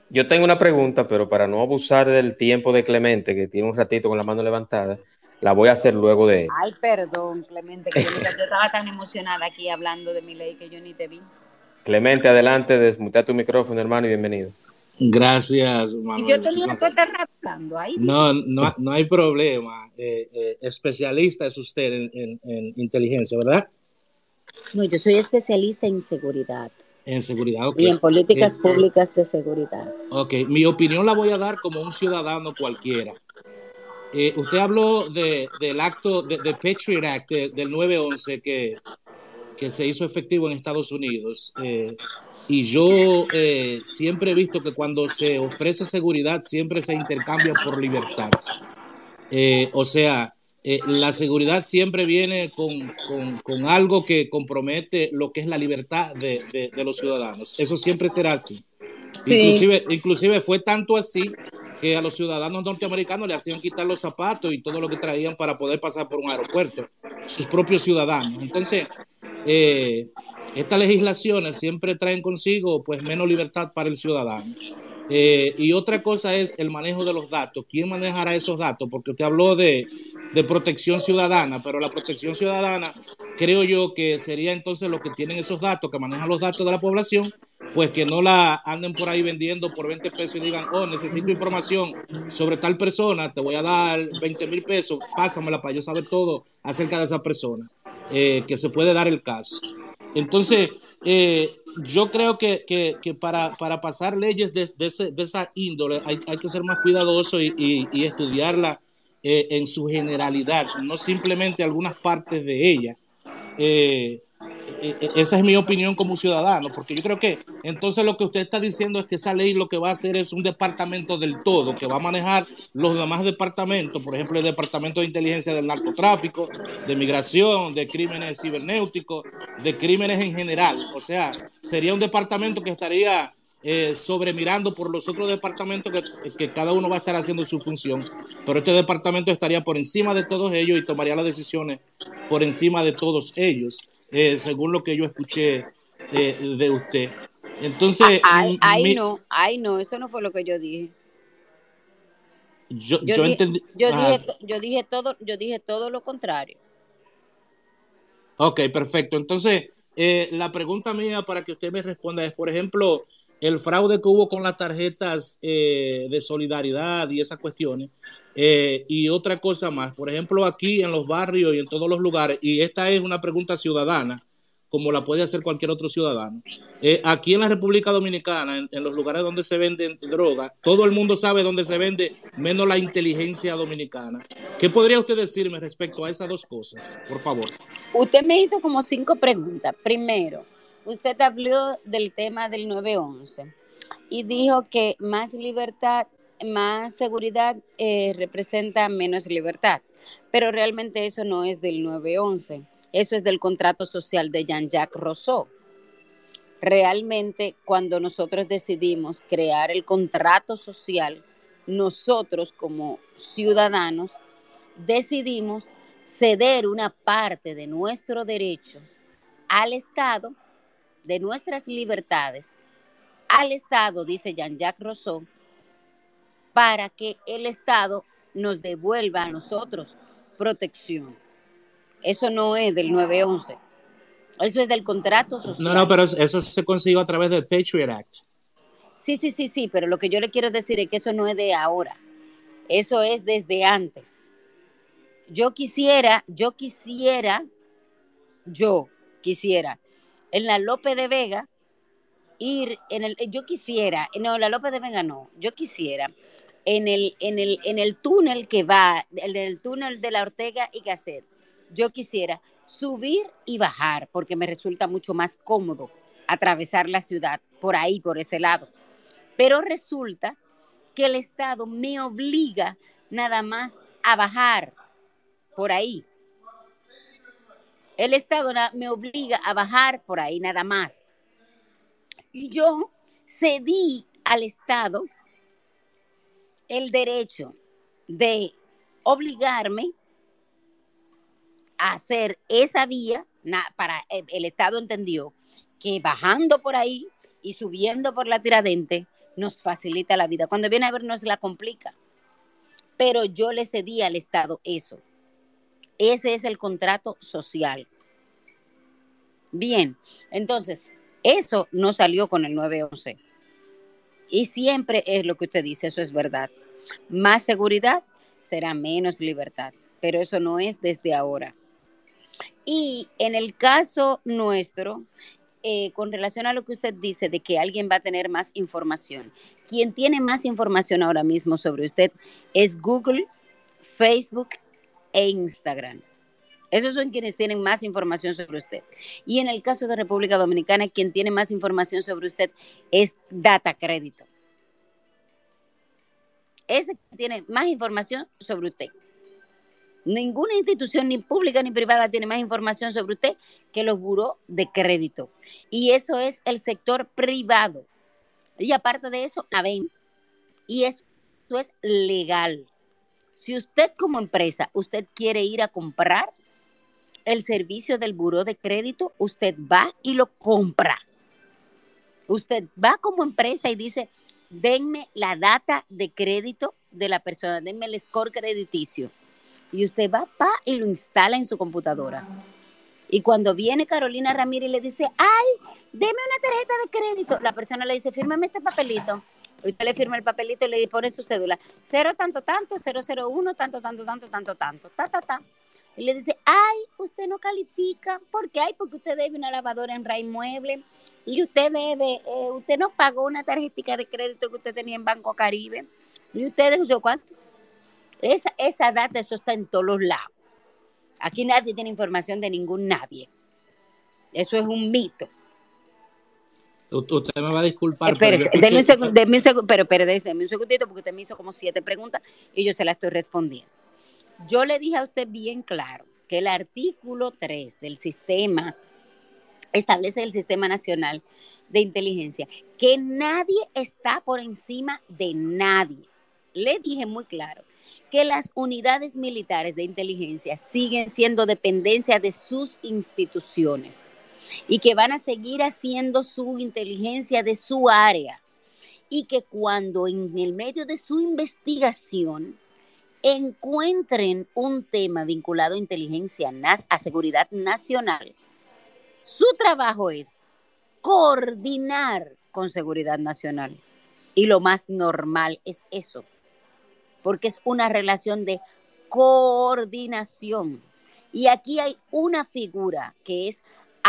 Yo tengo una pregunta, pero para no abusar del tiempo de Clemente, que tiene un ratito con la mano levantada, la voy a hacer luego de... Ay, perdón, Clemente, que yo, estaba tan emocionada aquí hablando de mi ley que yo ni te vi. Clemente, adelante, desmutea tu micrófono, hermano, y bienvenido. Gracias, Manuel. Yo tenía todo hablando ahí. No, no, no hay problema. Eh, eh, especialista es usted en, en, inteligencia, ¿verdad? No, yo soy especialista en seguridad. En seguridad, ok. Y en políticas eh, públicas de seguridad. Ok, mi opinión la voy a dar como un ciudadano cualquiera. Usted habló de, del acto, de, de Patriot Act del 9-11 que, que se hizo efectivo en Estados Unidos. Y yo eh, siempre he visto que cuando se ofrece seguridad, siempre se intercambia por libertad. Eh, o sea, eh, la seguridad siempre viene con, con, algo que compromete lo que es la libertad de, de, los ciudadanos. Eso siempre será así. Inclusive, inclusive fue tanto así que a los ciudadanos norteamericanos le hacían quitar los zapatos y todo lo que traían para poder pasar por un aeropuerto, sus propios ciudadanos. Entonces, eh, estas legislaciones siempre traen consigo pues menos libertad para el ciudadano. Eh, y otra cosa es el manejo de los datos. ¿Quién manejará esos datos? Porque usted habló de, de, protección ciudadana, pero la protección ciudadana creo yo que sería entonces los que tienen esos datos, que manejan los datos de la población, pues que no la anden por ahí vendiendo por 20 pesos y digan, oh, necesito información sobre tal persona, te voy a dar 20 mil pesos, pásamela para yo saber todo acerca de esa persona, eh, que se puede dar el caso. Entonces, eh, yo creo que, para, pasar leyes de, esa índole hay, que ser más cuidadoso y, estudiarla eh, en su generalidad, no simplemente algunas partes de ella. Eh, e, e, esa es mi opinión como ciudadano, porque yo creo que entonces lo que usted está diciendo es que esa ley lo que va a hacer es un departamento del todo, que va a manejar los demás departamentos, por ejemplo, el departamento de inteligencia del narcotráfico, de migración, de crímenes cibernéuticos, de crímenes en general. O sea, sería un departamento que estaría eh, sobremirando por los otros departamentos que, que, cada uno va a estar haciendo su función, pero este departamento estaría por encima de todos ellos y tomaría las decisiones por encima de todos ellos. Eh, según lo que yo escuché eh, de usted. Entonces, ay, ay no, ay no, eso no fue lo que yo dije. Yo, yo, entendí. Yo dije, yo dije todo, yo dije todo lo contrario. Ok, perfecto. Entonces, eh, la pregunta mía para que usted me responda es, por ejemplo, el fraude que hubo con las tarjetas de solidaridad y esas cuestiones. Eh, y otra cosa más, por ejemplo, aquí en los barrios y en todos los lugares, y esta es una pregunta ciudadana, como la puede hacer cualquier otro ciudadano. Eh, aquí en la República Dominicana, en, los lugares donde se venden drogas, todo el mundo sabe dónde se vende, menos la inteligencia dominicana. ¿Qué podría usted decirme respecto a esas dos cosas, por favor? Usted me hizo como cinco preguntas. Primero, usted habló del tema del 911 y dijo que más libertad más seguridad eh, representa menos libertad, pero realmente eso no es del 911, eso es del contrato social de Jean-Jacques Rousseau. Realmente cuando nosotros decidimos crear el contrato social, nosotros como ciudadanos decidimos ceder una parte de nuestro derecho al Estado, de nuestras libertades, al Estado, dice Jean-Jacques Rousseau, para que el Estado nos devuelva a nosotros protección. Eso no es del 911. Eso es del contrato social. No, no, pero eso se consiguió a través del Patriot Act. Sí, sí, sí, sí, pero lo que yo le quiero decir es que eso no es de ahora. Eso es desde antes. yo quisiera, yo quisiera, yo quisiera en la López de Vega ir en el, yo quisiera, no, la López de Vega no, yo quisiera en el, en el, en el túnel que va, en el túnel de la Ortega y Gasset, yo quisiera subir y bajar porque me resulta mucho más cómodo atravesar la ciudad por ahí, por ese lado. Pero resulta que el Estado me obliga nada más a bajar por ahí. El Estado me obliga a bajar por ahí nada más. Y yo cedí al Estado el derecho de obligarme a hacer esa vía para eh, el Estado entendió que bajando por ahí y subiendo por la tiradente nos facilita la vida. Cuando viene a ver nos la complica. Pero yo le cedí al Estado eso. Ese es el contrato social. Bien, entonces, eso no salió con el 911. Y siempre es lo que usted dice, eso es verdad. Más seguridad será menos libertad, pero eso no es desde ahora. Y en el caso nuestro, eh, con relación a lo que usted dice de que alguien va a tener más información, quien tiene más información ahora mismo sobre usted es Google, Facebook e Instagram. Esos son quienes tienen más información sobre usted. Y en el caso de República Dominicana, quien tiene más información sobre usted es Data Crédito. Ese tiene más información sobre usted. Ninguna institución, ni pública ni privada, tiene más información sobre usted que los buros de crédito. Y eso es el sector privado. Y aparte de eso, la ven. Y eso, es legal. Si usted como empresa, usted quiere ir a comprar el servicio del buro de crédito, usted va y lo compra. Usted va como empresa y dice, denme la data de crédito de la persona, denme el score crediticio y usted va pa, y lo instala en su computadora. Y cuando viene Carolina Ramírez y le dice, ay, deme una tarjeta de crédito, la persona le dice, fírmame este papelito. Usted le firma el papelito y le pone su cédula. Cero tanto tanto, 001, tanto tanto tanto tanto tanto, ta ta ta. Y le dice, ay, usted no califica. ¿Por qué? Ay, porque usted debe una lavadora en Ray Mueble. Y usted debe, eh, usted no pagó una tarjetita de crédito que usted tenía en Banco Caribe. Y usted dejó cuánto. Esa, esa data, eso está en todos los lados. Aquí nadie tiene información de ningún nadie. Eso es un mito. Usted me va a disculpar. Espérese, pero un, segundo, un segundo, pero espérese, un segundito porque usted me hizo como siete preguntas y yo se las estoy respondiendo. Yo le dije a usted bien claro que el artículo 3 del sistema establece el Sistema Nacional de Inteligencia, que nadie está por encima de nadie. Le dije muy claro que las unidades militares de inteligencia siguen siendo dependencia de sus instituciones y que van a seguir haciendo su inteligencia de su área y que cuando en el medio de su investigación encuentren un tema vinculado a inteligencia, a seguridad nacional, su trabajo es coordinar con seguridad nacional. Y lo más normal es eso, porque es una relación de coordinación. Y aquí hay una figura que es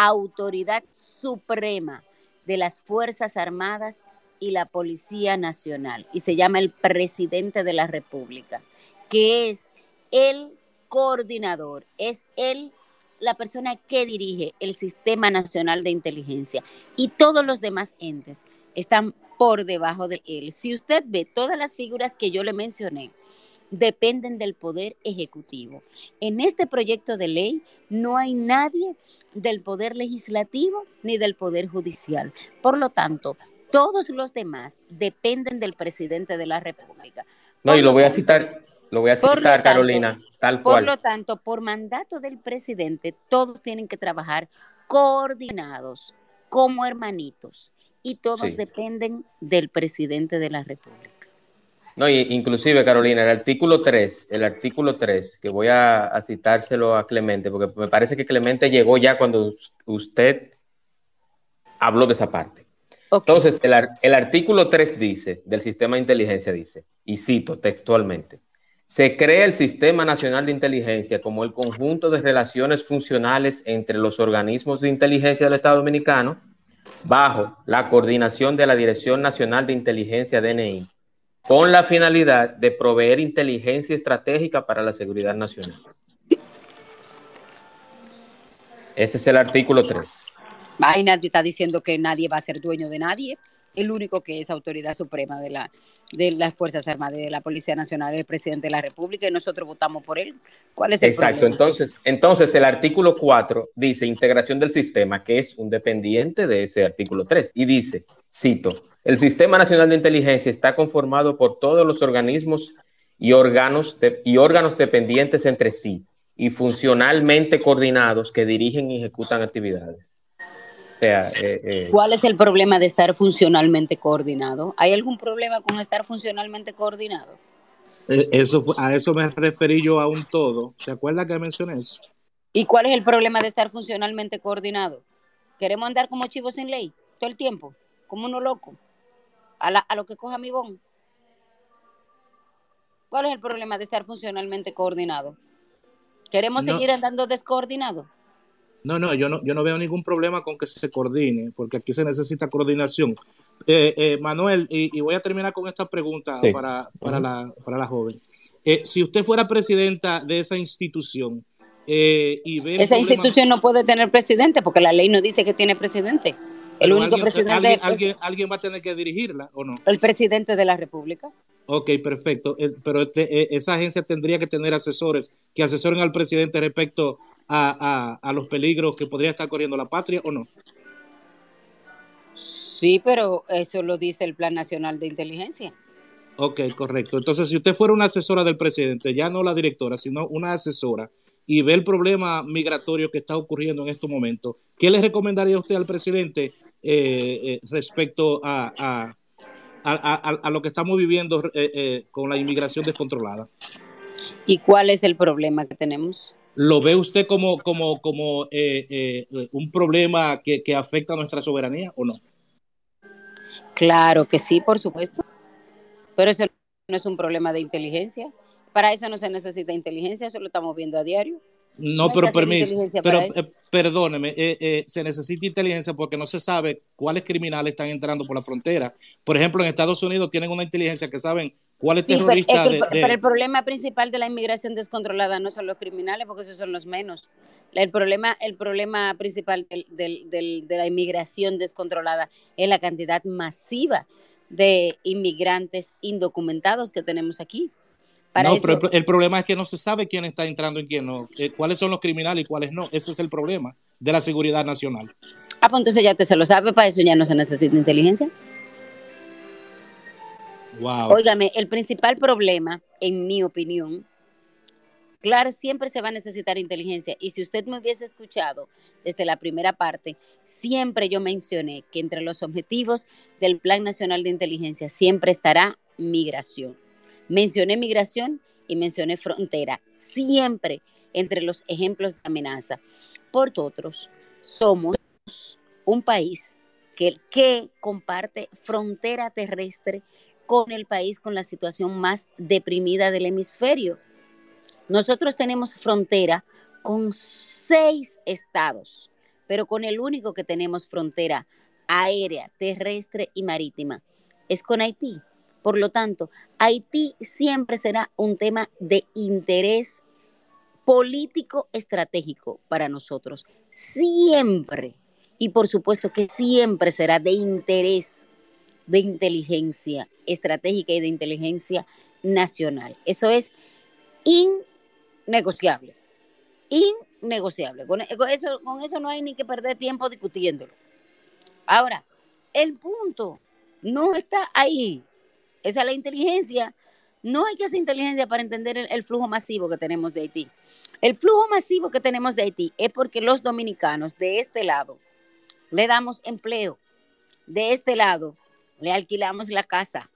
autoridad suprema de las Fuerzas Armadas y la Policía Nacional, y se llama el presidente de la República, que es el coordinador, es él la persona que dirige el Sistema Nacional de Inteligencia y todos los demás entes están por debajo de él. Si usted ve todas las figuras que yo le mencioné, dependen del poder ejecutivo. En este proyecto de ley no hay nadie del poder legislativo ni del poder judicial. Por lo tanto, todos los demás dependen del presidente de la República. No, y lo, voy a citar, lo voy a citar, Carolina, tal cual. Por lo tanto, por mandato del presidente, todos tienen que trabajar coordinados como hermanitos y todos dependen del presidente de la República. No, inclusive, Carolina, el artículo 3, el artículo 3, que voy a, citárselo a Clemente, porque me parece que Clemente llegó ya cuando usted habló de esa parte. Entonces, el, el artículo 3 dice, del sistema de inteligencia dice, y cito textualmente, se crea el Sistema Nacional de Inteligencia como el conjunto de relaciones funcionales entre los organismos de inteligencia del Estado Dominicano bajo la coordinación de la Dirección Nacional de Inteligencia DNI, con la finalidad de proveer inteligencia estratégica para la seguridad nacional. Ese es el artículo 3. Ay, nadie está diciendo que nadie va a ser dueño de nadie. El único que es autoridad suprema de, la, de las Fuerzas Armadas y de la Policía Nacional es el presidente de la República y nosotros votamos por él. ¿Cuál es el Exacto, entonces, entonces el artículo 4 dice integración del sistema, que es un dependiente de ese artículo 3, y dice, cito, el Sistema Nacional de Inteligencia está conformado por todos los organismos y órganos, y órganos dependientes entre sí y funcionalmente coordinados que dirigen y ejecutan actividades. Eh, eh, ¿Cuál es el problema de estar funcionalmente coordinado? ¿Hay algún problema con estar funcionalmente coordinado? Eh, eso, a eso me referí yo a un todo. ¿Se acuerda que mencioné eso? ¿Y cuál es el problema de estar funcionalmente coordinado? ¿Queremos andar como chivos sin ley todo el tiempo? Como uno loco. A, a lo que coja mi bon. ¿Cuál es el problema de estar funcionalmente coordinado? ¿Queremos seguir andando descoordinados? No, no, yo no, yo no veo ningún problema con que se coordine, porque aquí se necesita coordinación. Eh, eh, Manuel, y, voy a terminar con esta pregunta para, para, la, para, la, joven. Eh, si usted fuera presidenta de esa institución y ve... Esa institución no puede tener presidente porque la ley no dice que tiene presidente. El único alguien, presidente... Alguien, alguien, va a tener que dirigirla o no? El presidente de la República. Ok, perfecto. Pero este, esa agencia tendría que tener asesores que asesoren al presidente respecto a, a, los peligros que podría estar corriendo la patria o no? Sí, pero eso lo dice el Plan Nacional de Inteligencia. Ok, correcto. Entonces, si usted fuera una asesora del presidente, ya no la directora, sino una asesora, y ve el problema migratorio que está ocurriendo en estos momentos, ¿qué le recomendaría usted al presidente eh, eh, respecto a, a, a, lo que estamos viviendo eh, con la inmigración descontrolada? ¿Y cuál es el problema que tenemos? ¿Lo ve usted como, como, como eh, eh, un problema que, afecta a nuestra soberanía o no? Claro que sí, por supuesto. Pero eso no es un problema de inteligencia. Para eso no se necesita inteligencia, eso lo estamos viendo a diario. No, pero permiso, pero eh, perdóneme, se necesita inteligencia porque no se sabe cuáles criminales están entrando por la frontera. Por ejemplo, en Estados Unidos tienen una inteligencia que saben ¿Cuál es terrorista? Pero, el problema principal de la inmigración descontrolada no son los criminales, porque esos son los menos. El problema, el problema principal de la inmigración descontrolada es la cantidad masiva de inmigrantes indocumentados que tenemos aquí. no, pero el, problema es que no se sabe quién está entrando y quién no. Eh, ¿Cuáles son los criminales y cuáles no? Ese es el problema de la seguridad nacional. Ah, pues entonces ya te se lo sabe, para eso ya no se necesita inteligencia. Wow. Óigame, el principal problema, en mi opinión, claro, siempre se va a necesitar inteligencia. Y si usted me hubiese escuchado desde la primera parte, siempre yo mencioné que entre los objetivos del Plan Nacional de Inteligencia siempre estará migración. Mencioné migración y mencioné frontera, siempre entre los ejemplos de amenaza. Por otros, somos un país que, que comparte frontera terrestre con el país con la situación más deprimida del hemisferio. Nosotros tenemos frontera con seis estados, pero con el único que tenemos frontera aérea, terrestre y marítima es con Haití. Por lo tanto, Haití siempre será un tema de interés político estratégico para nosotros. Siempre. Y por supuesto que siempre será de interés de inteligencia estratégica y de inteligencia nacional. Eso es innegociable. Innegociable. Con, eso, con eso no hay ni que perder tiempo discutiéndolo. Ahora, el punto no está ahí. Esa es la inteligencia. No hay que hacer inteligencia para entender el, el, flujo masivo que tenemos de Haití. El flujo masivo que tenemos de Haití es porque los dominicanos de este lado le damos empleo. De este lado le alquilamos la casa.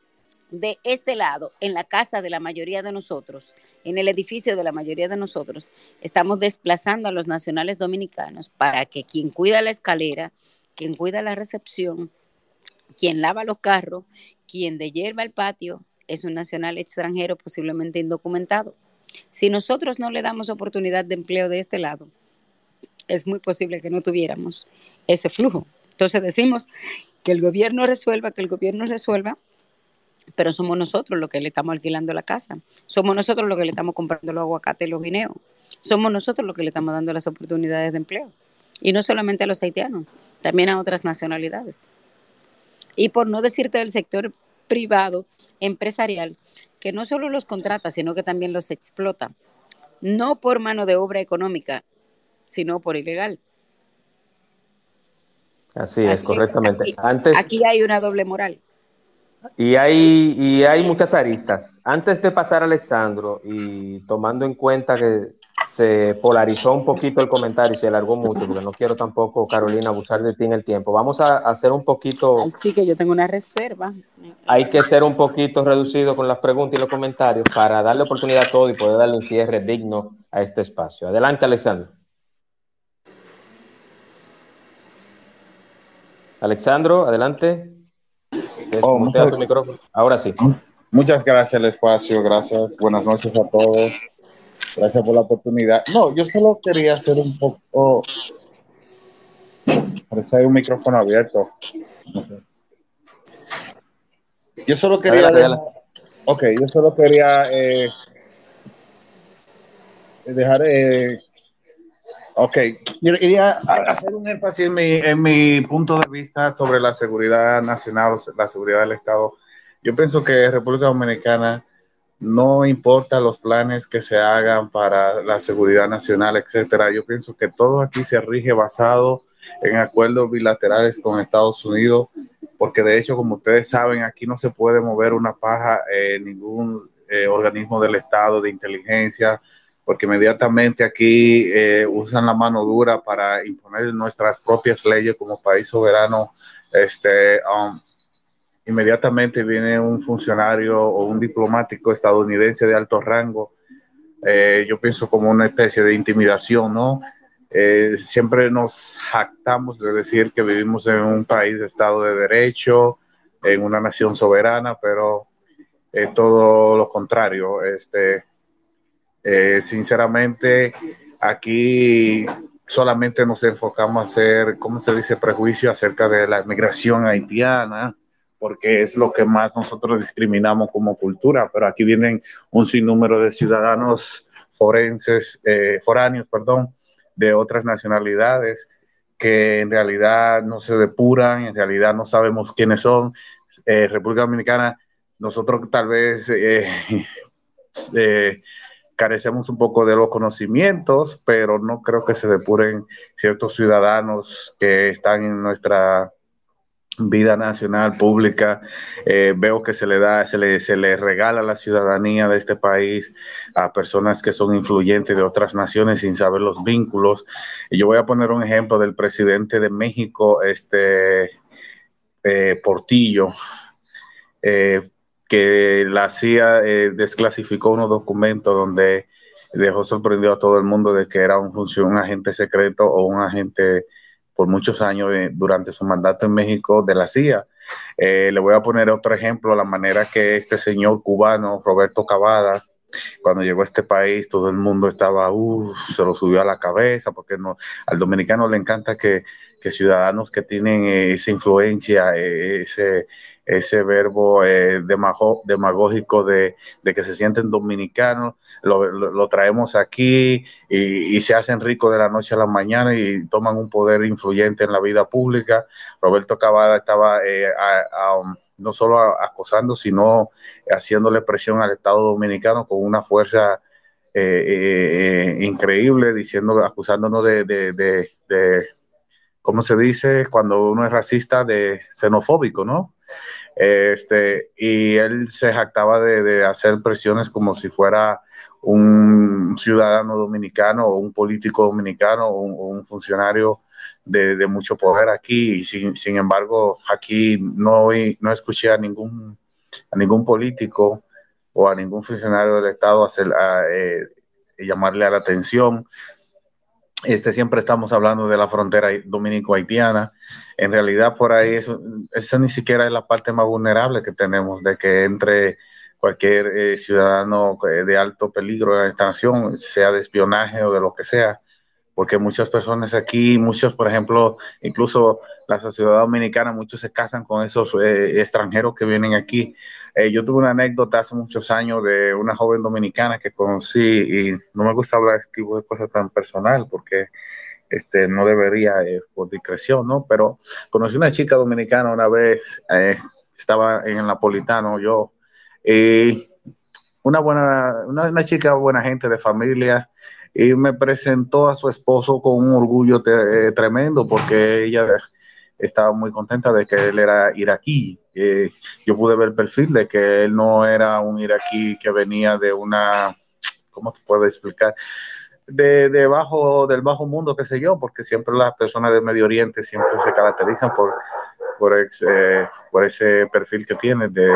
De este lado, en la casa de la mayoría de nosotros, en el edificio de la mayoría de nosotros, estamos desplazando a los nacionales dominicanos para que quien cuida la escalera, quien cuida la recepción, quien lava los carros, quien de hierba el patio, es un nacional extranjero posiblemente indocumentado. Si nosotros no le damos oportunidad de empleo de este lado, es muy posible que no tuviéramos ese flujo. Entonces decimos que el gobierno resuelva, que el gobierno resuelva, pero somos nosotros los que le estamos alquilando la casa, somos nosotros los que le estamos comprando los aguacates y los guineos, somos nosotros los que le estamos dando las oportunidades de empleo. Y no solamente a los haitianos, también a otras nacionalidades. Y por no decirte del sector privado, empresarial, que no solo los contrata, sino que también los explota, no por mano de obra económica, sino por ilegal. Así es, correctamente. Aquí, Antes, aquí hay una doble moral. Y hay, y hay muchas aristas. Antes de pasar, Alexandro, y tomando en cuenta que se polarizó un poquito el comentario y se alargó mucho, porque no quiero tampoco, Carolina, abusar de ti en el tiempo. Vamos a hacer un poquito. Así que yo tengo una reserva. Hay que ser un poquito reducido con las preguntas y los comentarios para darle oportunidad a todo y poder darle un cierre digno a este espacio. Adelante, Alexandro. Alexandro, adelante. Oh, muchas, micrófono. Ahora sí. Muchas gracias al espacio, gracias. Buenas noches a todos. Gracias por la oportunidad. No, yo solo quería hacer un poco. Parece hay un micrófono abierto. Yo solo quería. Ok, yo solo quería eh, dejar. Eh, ok, yo quería hacer un énfasis en mi, en mi punto de vista sobre la seguridad nacional, la seguridad del Estado. Yo pienso que República Dominicana no importa los planes que se hagan para la seguridad nacional, etcétera. Yo pienso que todo aquí se rige basado en acuerdos bilaterales con Estados Unidos, porque de hecho, como ustedes saben, aquí no se puede mover una paja en ningún eh, organismo del Estado de inteligencia, porque inmediatamente aquí eh, usan la mano dura para imponer nuestras propias leyes como país soberano. Este, um, inmediatamente viene un funcionario o un diplomático estadounidense de alto rango, eh, yo pienso como una especie de intimidación, ¿no? Eh, siempre nos jactamos de decir que vivimos en un país de Estado de Derecho, en una nación soberana, pero es todo lo contrario. Este, eh, sinceramente, aquí solamente nos enfocamos a hacer, ¿cómo se dice?, prejuicio acerca de la migración haitiana, porque es lo que más nosotros discriminamos como cultura, pero aquí vienen un sinnúmero de ciudadanos forenses, eh, foráneos, perdón, de otras nacionalidades que en realidad no se depuran, en realidad no sabemos quiénes son. Eh, República Dominicana, nosotros tal vez eh, carecemos un poco de los conocimientos, pero no creo que se depuren ciertos ciudadanos que están en nuestra vida nacional, pública. Eh, veo que se le da, se le, regala la ciudadanía de este país a personas que son influyentes de otras naciones sin saber los vínculos. Yo voy a poner un ejemplo del presidente de México, este eh, Portillo, eh, que la CIA desclasificó unos documentos donde dejó sorprendido a todo el mundo de que era un, un agente secreto o un agente por muchos años eh, durante su mandato en México de la CIA. Eh, le voy a poner otro ejemplo, la manera que este señor cubano, Roberto Cavada, cuando llegó a este país, todo el mundo estaba, uh, se lo subió a la cabeza, porque no, al dominicano le encanta que, que ciudadanos que tienen eh, esa influencia, ese, ese verbo eh, demagógico de, que se sienten dominicanos, lo, traemos aquí y, se hacen ricos de la noche a la mañana y toman un poder influyente en la vida pública. Roberto Cavada estaba eh, um, no solo acosando, sino haciéndole presión al Estado dominicano con una fuerza eh, increíble, diciendo, acusándonos de, de, de, ¿cómo se dice? Cuando uno es racista, de xenofóbico, ¿no? Este, y él se jactaba de, hacer presiones como si fuera un ciudadano dominicano o un político dominicano o un, funcionario de, mucho poder aquí. Y sin, sin embargo, aquí no, no escuché a ningún, a ningún político o a ningún funcionario del Estado hacer, eh, llamarle a la atención este, siempre estamos hablando de la frontera dominico-haitiana. En realidad, por ahí, eso, esa ni siquiera es la parte más vulnerable que tenemos, de que entre cualquier eh, ciudadano eh, de alto peligro en esta nación, sea de espionaje o de lo que sea, porque muchas personas aquí, muchos, por ejemplo, incluso la sociedad dominicana, muchos se casan con esos eh, extranjeros que vienen aquí. yo tuve una anécdota hace muchos años de una joven dominicana que conocí y no me gusta hablar de este tipo de cosas tan personal porque este, no debería por discreción, ¿no? Pero conocí una chica dominicana una vez, estaba en el Napolitano, yo y una buena, una, chica buena gente de familia, y me presentó a su esposo con un orgullo eh, tremendo porque ella estaba muy contenta de que él era iraquí. yo pude ver el perfil de que él no era un iraquí que venía de una, ¿cómo te puedo explicar? De, de bajo, del bajo mundo, qué sé yo, porque siempre las personas del Medio Oriente siempre se caracterizan por, por, eh, por ese perfil que tienen de,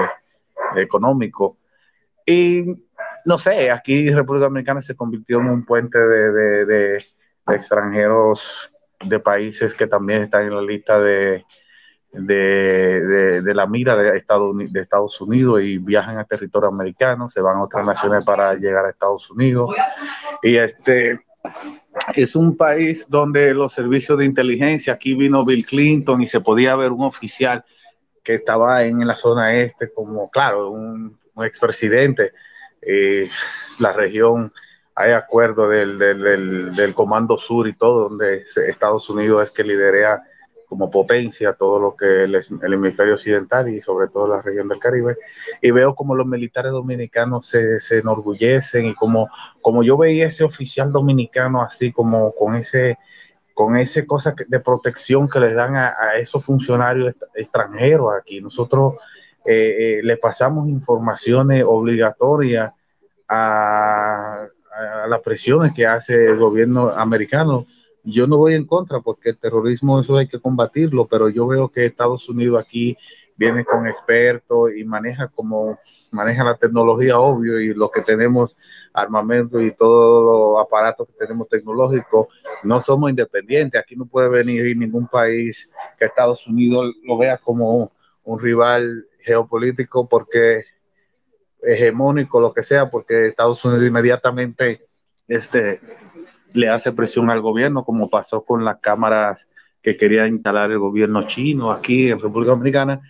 económico. Y no sé, aquí República Dominicana se convirtió en un puente de, de, extranjeros de países que también están en la lista de, de, la mira de Estados, de Estados Unidos y viajan a territorio americano, se van a otras naciones para llegar a Estados Unidos. Y este es un país donde los servicios de inteligencia, aquí vino Bill Clinton y se podía ver un oficial que estaba en la zona este como, claro, un, expresidente. Eh, la región, hay acuerdo del, del, Comando Sur y todo, donde Estados Unidos es que lidera como potencia todo lo que el, el, hemisferio occidental y sobre todo la región del Caribe. Y veo como los militares dominicanos se, se enorgullecen y como, como yo veía ese oficial dominicano así como con ese con esa cosa de protección que les dan a, esos funcionarios extranjeros aquí. Nosotros eh, eh, le pasamos informaciones obligatorias a, las presiones que hace el gobierno americano. Yo no voy en contra porque el terrorismo eso hay que combatirlo, pero yo veo que Estados Unidos aquí viene con expertos y maneja como maneja la tecnología, obvio, y lo que tenemos armamento y todos los aparatos que tenemos tecnológicos, no somos independientes. Aquí no puede venir ningún país que Estados Unidos lo vea como un rival geopolítico porque hegemónico, lo que sea, porque Estados Unidos inmediatamente este, le hace presión al gobierno, como pasó con las cámaras que quería instalar el gobierno chino aquí en República Dominicana,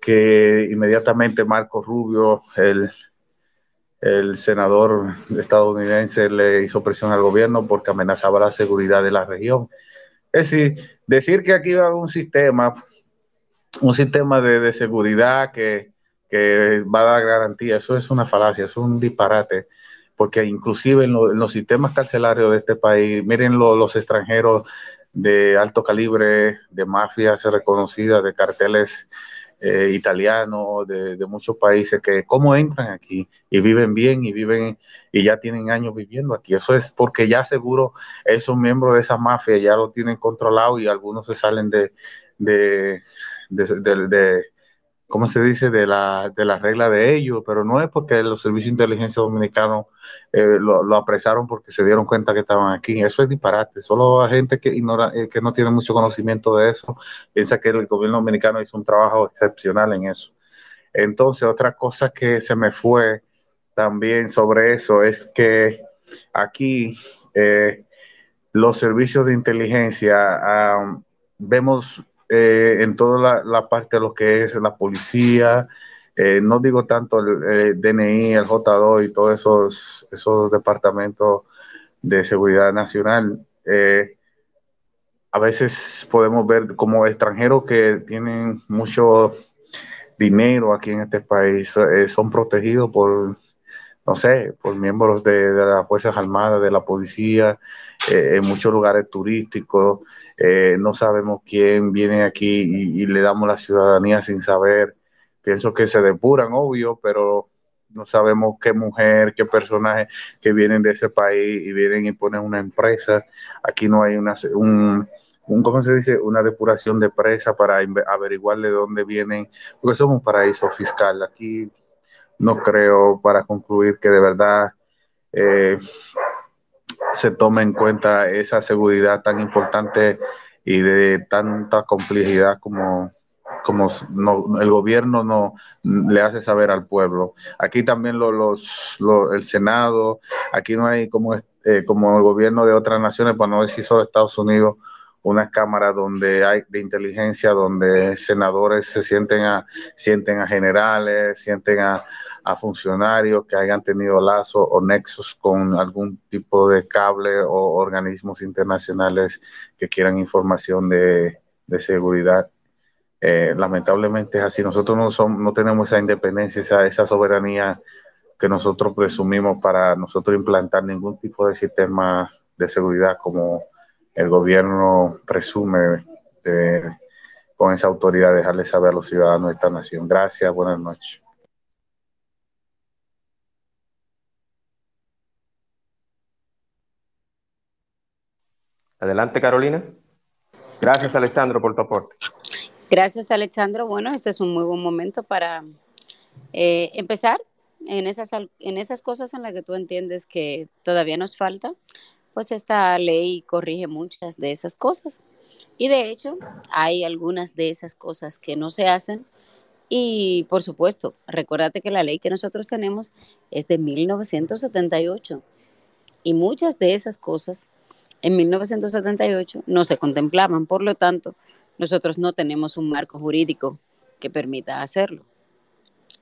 que inmediatamente Marco Rubio, el, el senador estadounidense, le hizo presión al gobierno porque amenazaba la seguridad de la región. Es decir, decir que aquí va a haber un sistema, un sistema de, seguridad que, va a dar garantía, eso es una falacia, es un disparate, porque inclusive en, los sistemas carcelarios de este país, miren los extranjeros de alto calibre, de mafias reconocidas, de carteles eh, italianos, de, muchos países, que cómo entran aquí y viven bien y viven y ya tienen años viviendo aquí. Eso es porque ya seguro esos miembros de esa mafia ya lo tienen controlado y algunos se salen de, de, de ¿cómo se dice?, de la, de la regla de ellos, pero no es porque los servicios de inteligencia dominicanos eh, lo, apresaron porque se dieron cuenta que estaban aquí. Eso es disparate. Solo gente que ignora, eh, que no tiene mucho conocimiento de eso, piensa que el gobierno dominicano hizo un trabajo excepcional en eso. Entonces, otra cosa que se me fue también sobre eso es que aquí eh, los servicios de inteligencia ah, vemos eh, en toda la, parte de lo que es la policía, eh, no digo tanto el, DNI, el J2 y todos esos, esos departamentos de seguridad nacional. Eh, a veces podemos ver como extranjeros que tienen mucho dinero aquí en este país, son protegidos por, no sé, por miembros de, de las Fuerzas Armadas, de la policía, eh, en muchos lugares turísticos, eh, no sabemos quién viene aquí y, le damos la ciudadanía sin saber. Pienso que se depuran, obvio, pero no sabemos qué mujer, qué personaje que vienen de ese país y vienen y ponen una empresa. Aquí no hay una, un, un, ¿cómo se dice? Una depuración de presa para averiguar de dónde vienen, porque somos un paraíso fiscal. Aquí no creo, para concluir, que de verdad eh, se tome en cuenta esa seguridad tan importante y de tanta complejidad como, como no, el gobierno no le hace saber al pueblo. Aquí también los, el Senado, aquí no hay como, eh, como el gobierno de otras naciones, para no decir solo Estados Unidos, una cámara donde hay de inteligencia, donde senadores se sienten a, sienten a generales, sienten a, a funcionarios que hayan tenido lazos o nexos con algún tipo de cable o organismos internacionales que quieran información de, de seguridad eh, lamentablemente es así. Nosotros no, somos, no tenemos esa independencia, esa, esa soberanía que nosotros presumimos para nosotros implantar ningún tipo de sistema de seguridad como el gobierno presume con esa autoridad dejarle saber a los ciudadanos de esta nación. Gracias, buenas noches. Adelante, Carolina. Gracias, Alessandro, por tu aporte. Gracias, Alexandro. Bueno, este es un muy buen momento para eh, empezar en esas, en esas cosas en las que tú entiendes que todavía nos falta. Pues esta ley corrige muchas de esas cosas. Y de hecho, hay algunas de esas cosas que no se hacen. Y por supuesto, recuérdate que la ley que nosotros tenemos es de 1978. Y muchas de esas cosas en 1978 no se contemplaban. Por lo tanto, nosotros no tenemos un marco jurídico que permita hacerlo.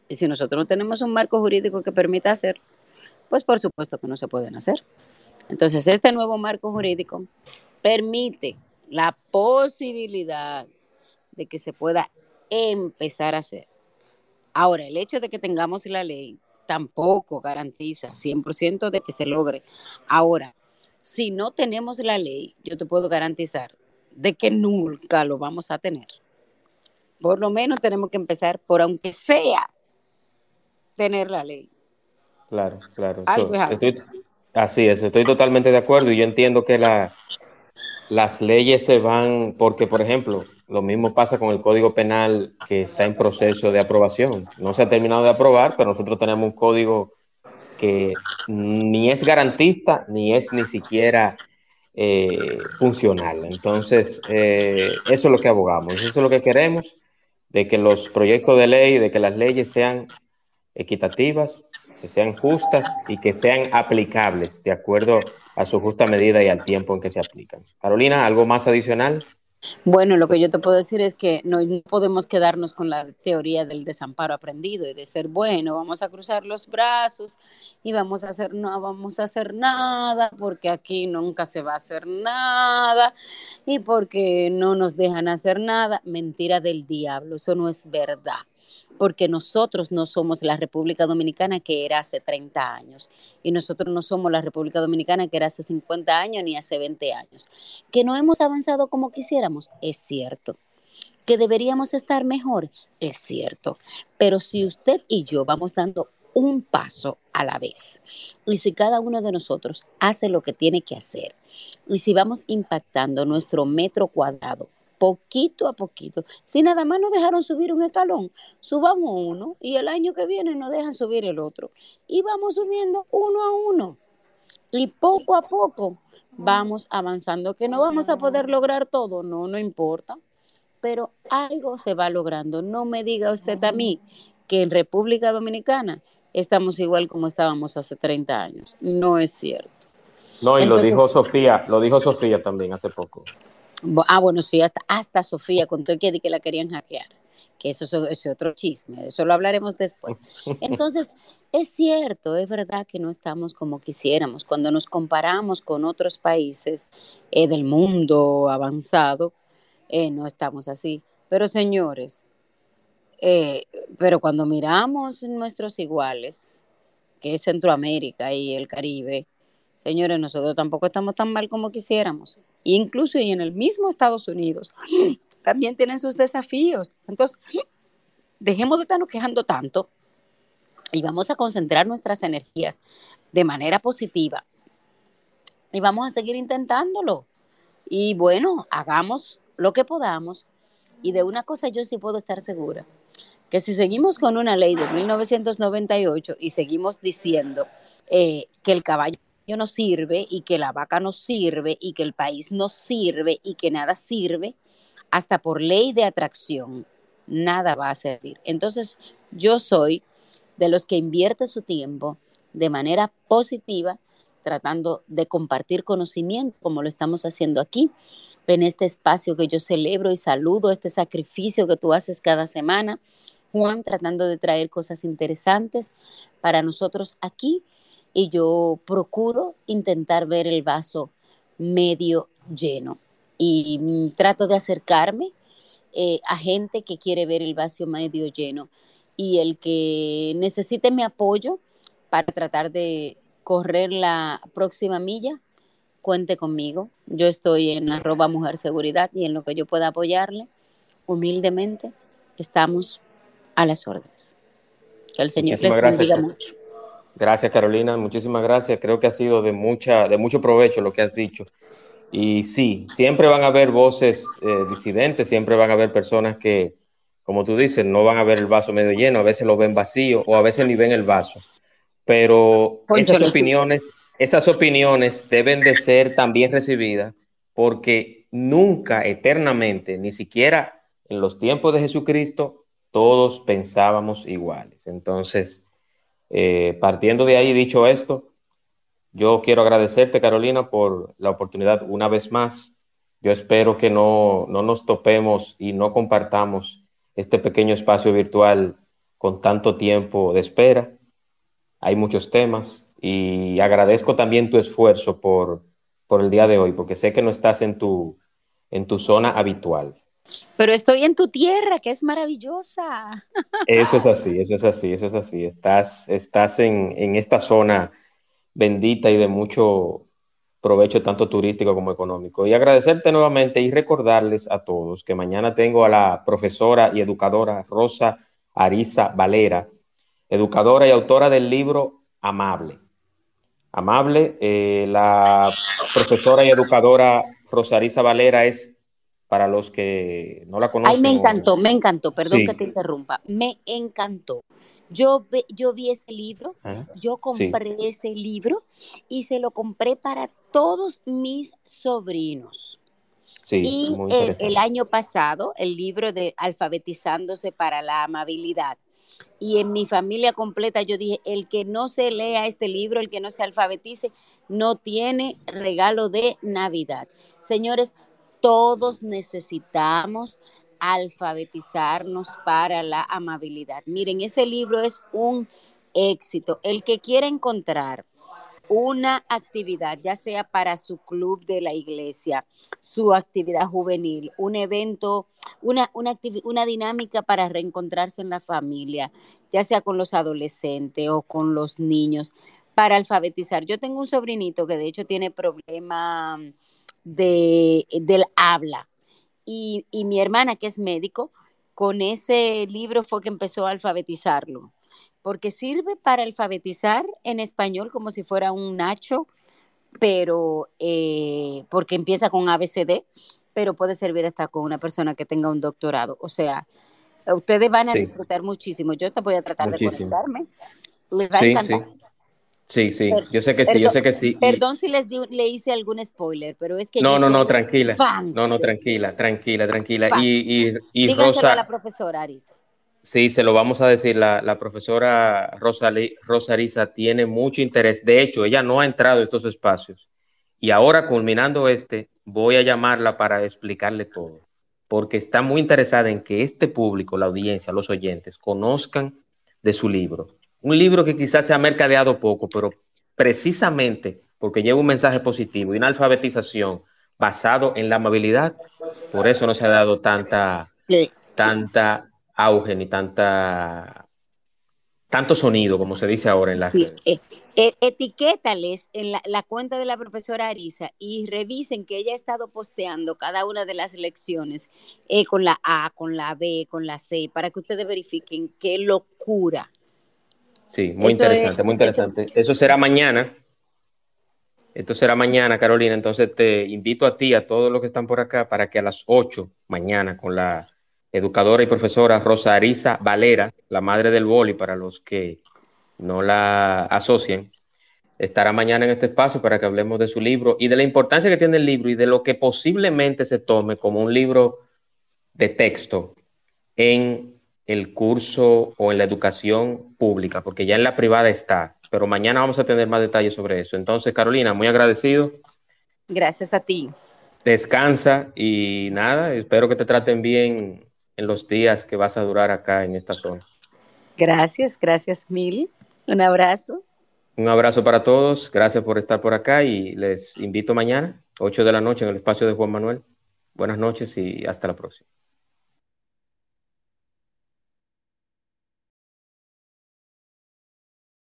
Y si nosotros no tenemos un marco jurídico que permita hacerlo, pues por supuesto que no se pueden hacer. Entonces, este nuevo marco jurídico permite la posibilidad de que se pueda empezar a hacer. Ahora, el hecho de que tengamos la ley tampoco garantiza 100% de que se logre. Ahora, si no tenemos la ley, yo te puedo garantizar de que nunca lo vamos a tener. Por lo menos tenemos que empezar por, aunque sea, tener la ley. Claro, claro. Así es, estoy totalmente de acuerdo y yo entiendo que la, las leyes se van, porque por ejemplo, lo mismo pasa con el Código Penal que está en proceso de aprobación. No se ha terminado de aprobar, pero nosotros tenemos un código que ni es garantista, ni es ni siquiera eh, funcional. Entonces, eh, eso es lo que abogamos, eso es lo que queremos, de que los proyectos de ley, de que las leyes sean equitativas, que sean justas y que sean aplicables de acuerdo a su justa medida y al tiempo en que se aplican. Carolina, ¿algo más adicional? Bueno, lo que yo te puedo decir es que no, podemos quedarnos con la teoría del desamparo aprendido y de ser bueno, vamos a cruzar los brazos y vamos a hacer no vamos a hacer nada porque aquí nunca se va a hacer nada y porque no nos dejan hacer nada, mentira del diablo, eso no es verdad porque nosotros no somos la República Dominicana que era hace 30 años y nosotros no somos la República Dominicana que era hace 50 años ni hace 20 años. Que no hemos avanzado como quisiéramos, es cierto. Que deberíamos estar mejor, es cierto. Pero si usted y yo vamos dando un paso a la vez. Y si cada uno de nosotros hace lo que tiene que hacer, y si vamos impactando nuestro metro cuadrado poquito a poquito. Si nada más nos dejaron subir un escalón, subamos uno y el año que viene nos dejan subir el otro. Y vamos subiendo uno a uno. Y poco a poco vamos avanzando. Que no vamos a poder lograr todo, no, no importa. Pero algo se va logrando. No me diga usted a mí que en República Dominicana estamos igual como estábamos hace 30 años. No es cierto. No, y lo dijo Sofía, lo dijo Sofía también hace poco. Ah, bueno, sí, hasta, hasta Sofía contó que, que la querían hackear, que eso es otro chisme, eso lo hablaremos después. Entonces, es cierto, es verdad que no estamos como quisiéramos. Cuando nos comparamos con otros países eh, del mundo avanzado, eh, no estamos así. Pero señores, eh, pero cuando miramos nuestros iguales, que es Centroamérica y el Caribe, señores, nosotros tampoco estamos tan mal como quisiéramos incluso y en el mismo Estados Unidos, también tienen sus desafíos. Entonces, dejemos de estarnos quejando tanto y vamos a concentrar nuestras energías de manera positiva y vamos a seguir intentándolo. Y bueno, hagamos lo que podamos. Y de una cosa yo sí puedo estar segura, que si seguimos con una ley de 1998 y seguimos diciendo eh, que el caballo no sirve y que la vaca no sirve y que el país no sirve y que nada sirve, hasta por ley de atracción, nada va a servir. Entonces, yo soy de los que invierte su tiempo de manera positiva, tratando de compartir conocimiento, como lo estamos haciendo aquí, en este espacio que yo celebro y saludo, este sacrificio que tú haces cada semana. Juan, tratando de traer cosas interesantes para nosotros aquí y yo procuro intentar ver el vaso medio lleno y mm, trato de acercarme eh, a gente que quiere ver el vaso medio lleno y el que necesite mi apoyo para tratar de correr la próxima milla, cuente conmigo. Yo estoy en arroba mujer seguridad y en lo que yo pueda apoyarle, humildemente, estamos a las órdenes. Que el Señor les bendiga mucho. Gracias, Carolina. Muchísimas gracias. Creo que ha sido de, mucha, de mucho provecho lo que has dicho. Y sí, siempre van a haber voces eh, disidentes, siempre van a haber personas que, como tú dices, no van a ver el vaso medio lleno, a veces lo ven vacío o a veces ni ven el vaso. Pero esas opiniones, esas opiniones deben de ser también recibidas porque nunca, eternamente, ni siquiera en los tiempos de Jesucristo, todos pensábamos iguales. Entonces, eh, partiendo de ahí, dicho esto, yo quiero agradecerte, Carolina, por la oportunidad una vez más. Yo espero que no, no nos topemos y no compartamos este pequeño espacio virtual con tanto tiempo de espera. Hay muchos temas y agradezco también tu esfuerzo por, por el día de hoy, porque sé que no estás en tu, en tu zona habitual. Pero estoy en tu tierra, que es maravillosa. Eso es así, eso es así, eso es así. Estás, estás en, en esta zona bendita y de mucho provecho tanto turístico como económico. Y agradecerte nuevamente y recordarles a todos que mañana tengo a la profesora y educadora Rosa Arisa Valera, educadora y autora del libro Amable. Amable, eh, la profesora y educadora Rosa Arisa Valera es para los que no la conocen. Ay, me encantó, me encantó, perdón que te interrumpa, me encantó. Yo, yo vi ese libro, yo compré ese libro y se lo compré para todos mis sobrinos. Sí, y el, el, año pasado, el libro de Alfabetizándose para la Amabilidad. Y en mi familia completa yo dije, el que no se lea este libro, el que no se alfabetice, no tiene regalo de Navidad. Señores, todos necesitamos alfabetizarnos para la amabilidad. Miren, ese libro es un éxito. El que quiera encontrar una actividad, ya sea para su club de la iglesia, su actividad juvenil, un evento, una, una, una dinámica para reencontrarse en la familia, ya sea con los adolescentes o con los niños, para alfabetizar. Yo tengo un sobrinito que de hecho tiene problema de, del habla. Y, mi hermana, que es médico, con ese libro fue que empezó a alfabetizarlo, porque sirve para alfabetizar en español como si fuera un nacho, pero eh, porque empieza con ABCD, pero puede servir hasta con una persona que tenga un doctorado. O sea, ustedes van a disfrutar muchísimo. Yo te voy a tratar de conectarme. Les va a encantar. Sí, sí, yo sé que sí, yo sé que sí. Perdón si les le hice algún spoiler, pero es que... No, no, no, tranquila. No, no, tranquila, tranquila, tranquila. Y, y, y Rosa... a la profesora Arisa. Sí, se lo vamos a decir. La, la profesora Rosa, Rosa Arisa tiene mucho interés. De hecho, ella no ha entrado en estos espacios. Y ahora, culminando este, voy a llamarla para explicarle todo. Porque está muy interesada en que este público, la audiencia, los oyentes, conozcan de su libro un libro que quizás se ha mercadeado poco, pero precisamente porque lleva un mensaje positivo y una alfabetización basado en la amabilidad, por eso no se ha dado tanta, tanta auge ni tanta tanto sonido, como se dice ahora en la sí. Eh, eh, etiquétales en la, cuenta de la profesora Arisa y revisen que ella ha estado posteando cada una de las lecciones eh, con la A, con la B, con la C, para que ustedes verifiquen qué locura Sí, muy interesante, muy interesante. Eso, será mañana. Esto será mañana, Carolina. Entonces te invito a ti, a todos los que están por acá, para que a las 8 mañana con la educadora y profesora Rosa Arisa Valera, la madre del boli, para los que no la asocien, estará mañana en este espacio para que hablemos de su libro y de la importancia que tiene el libro y de lo que posiblemente se tome como un libro de texto en el curso o en la educación pública, porque ya en la privada está, pero mañana vamos a tener más detalles sobre eso. Entonces, Carolina, muy agradecido. Gracias a ti. Descansa y nada, espero que te traten bien en los días que vas a durar acá en esta zona. Gracias, gracias mil. Un abrazo. Un abrazo para todos, gracias por estar por acá y les invito mañana, 8 de la noche, en el espacio de Juan Manuel. Buenas noches y hasta la próxima.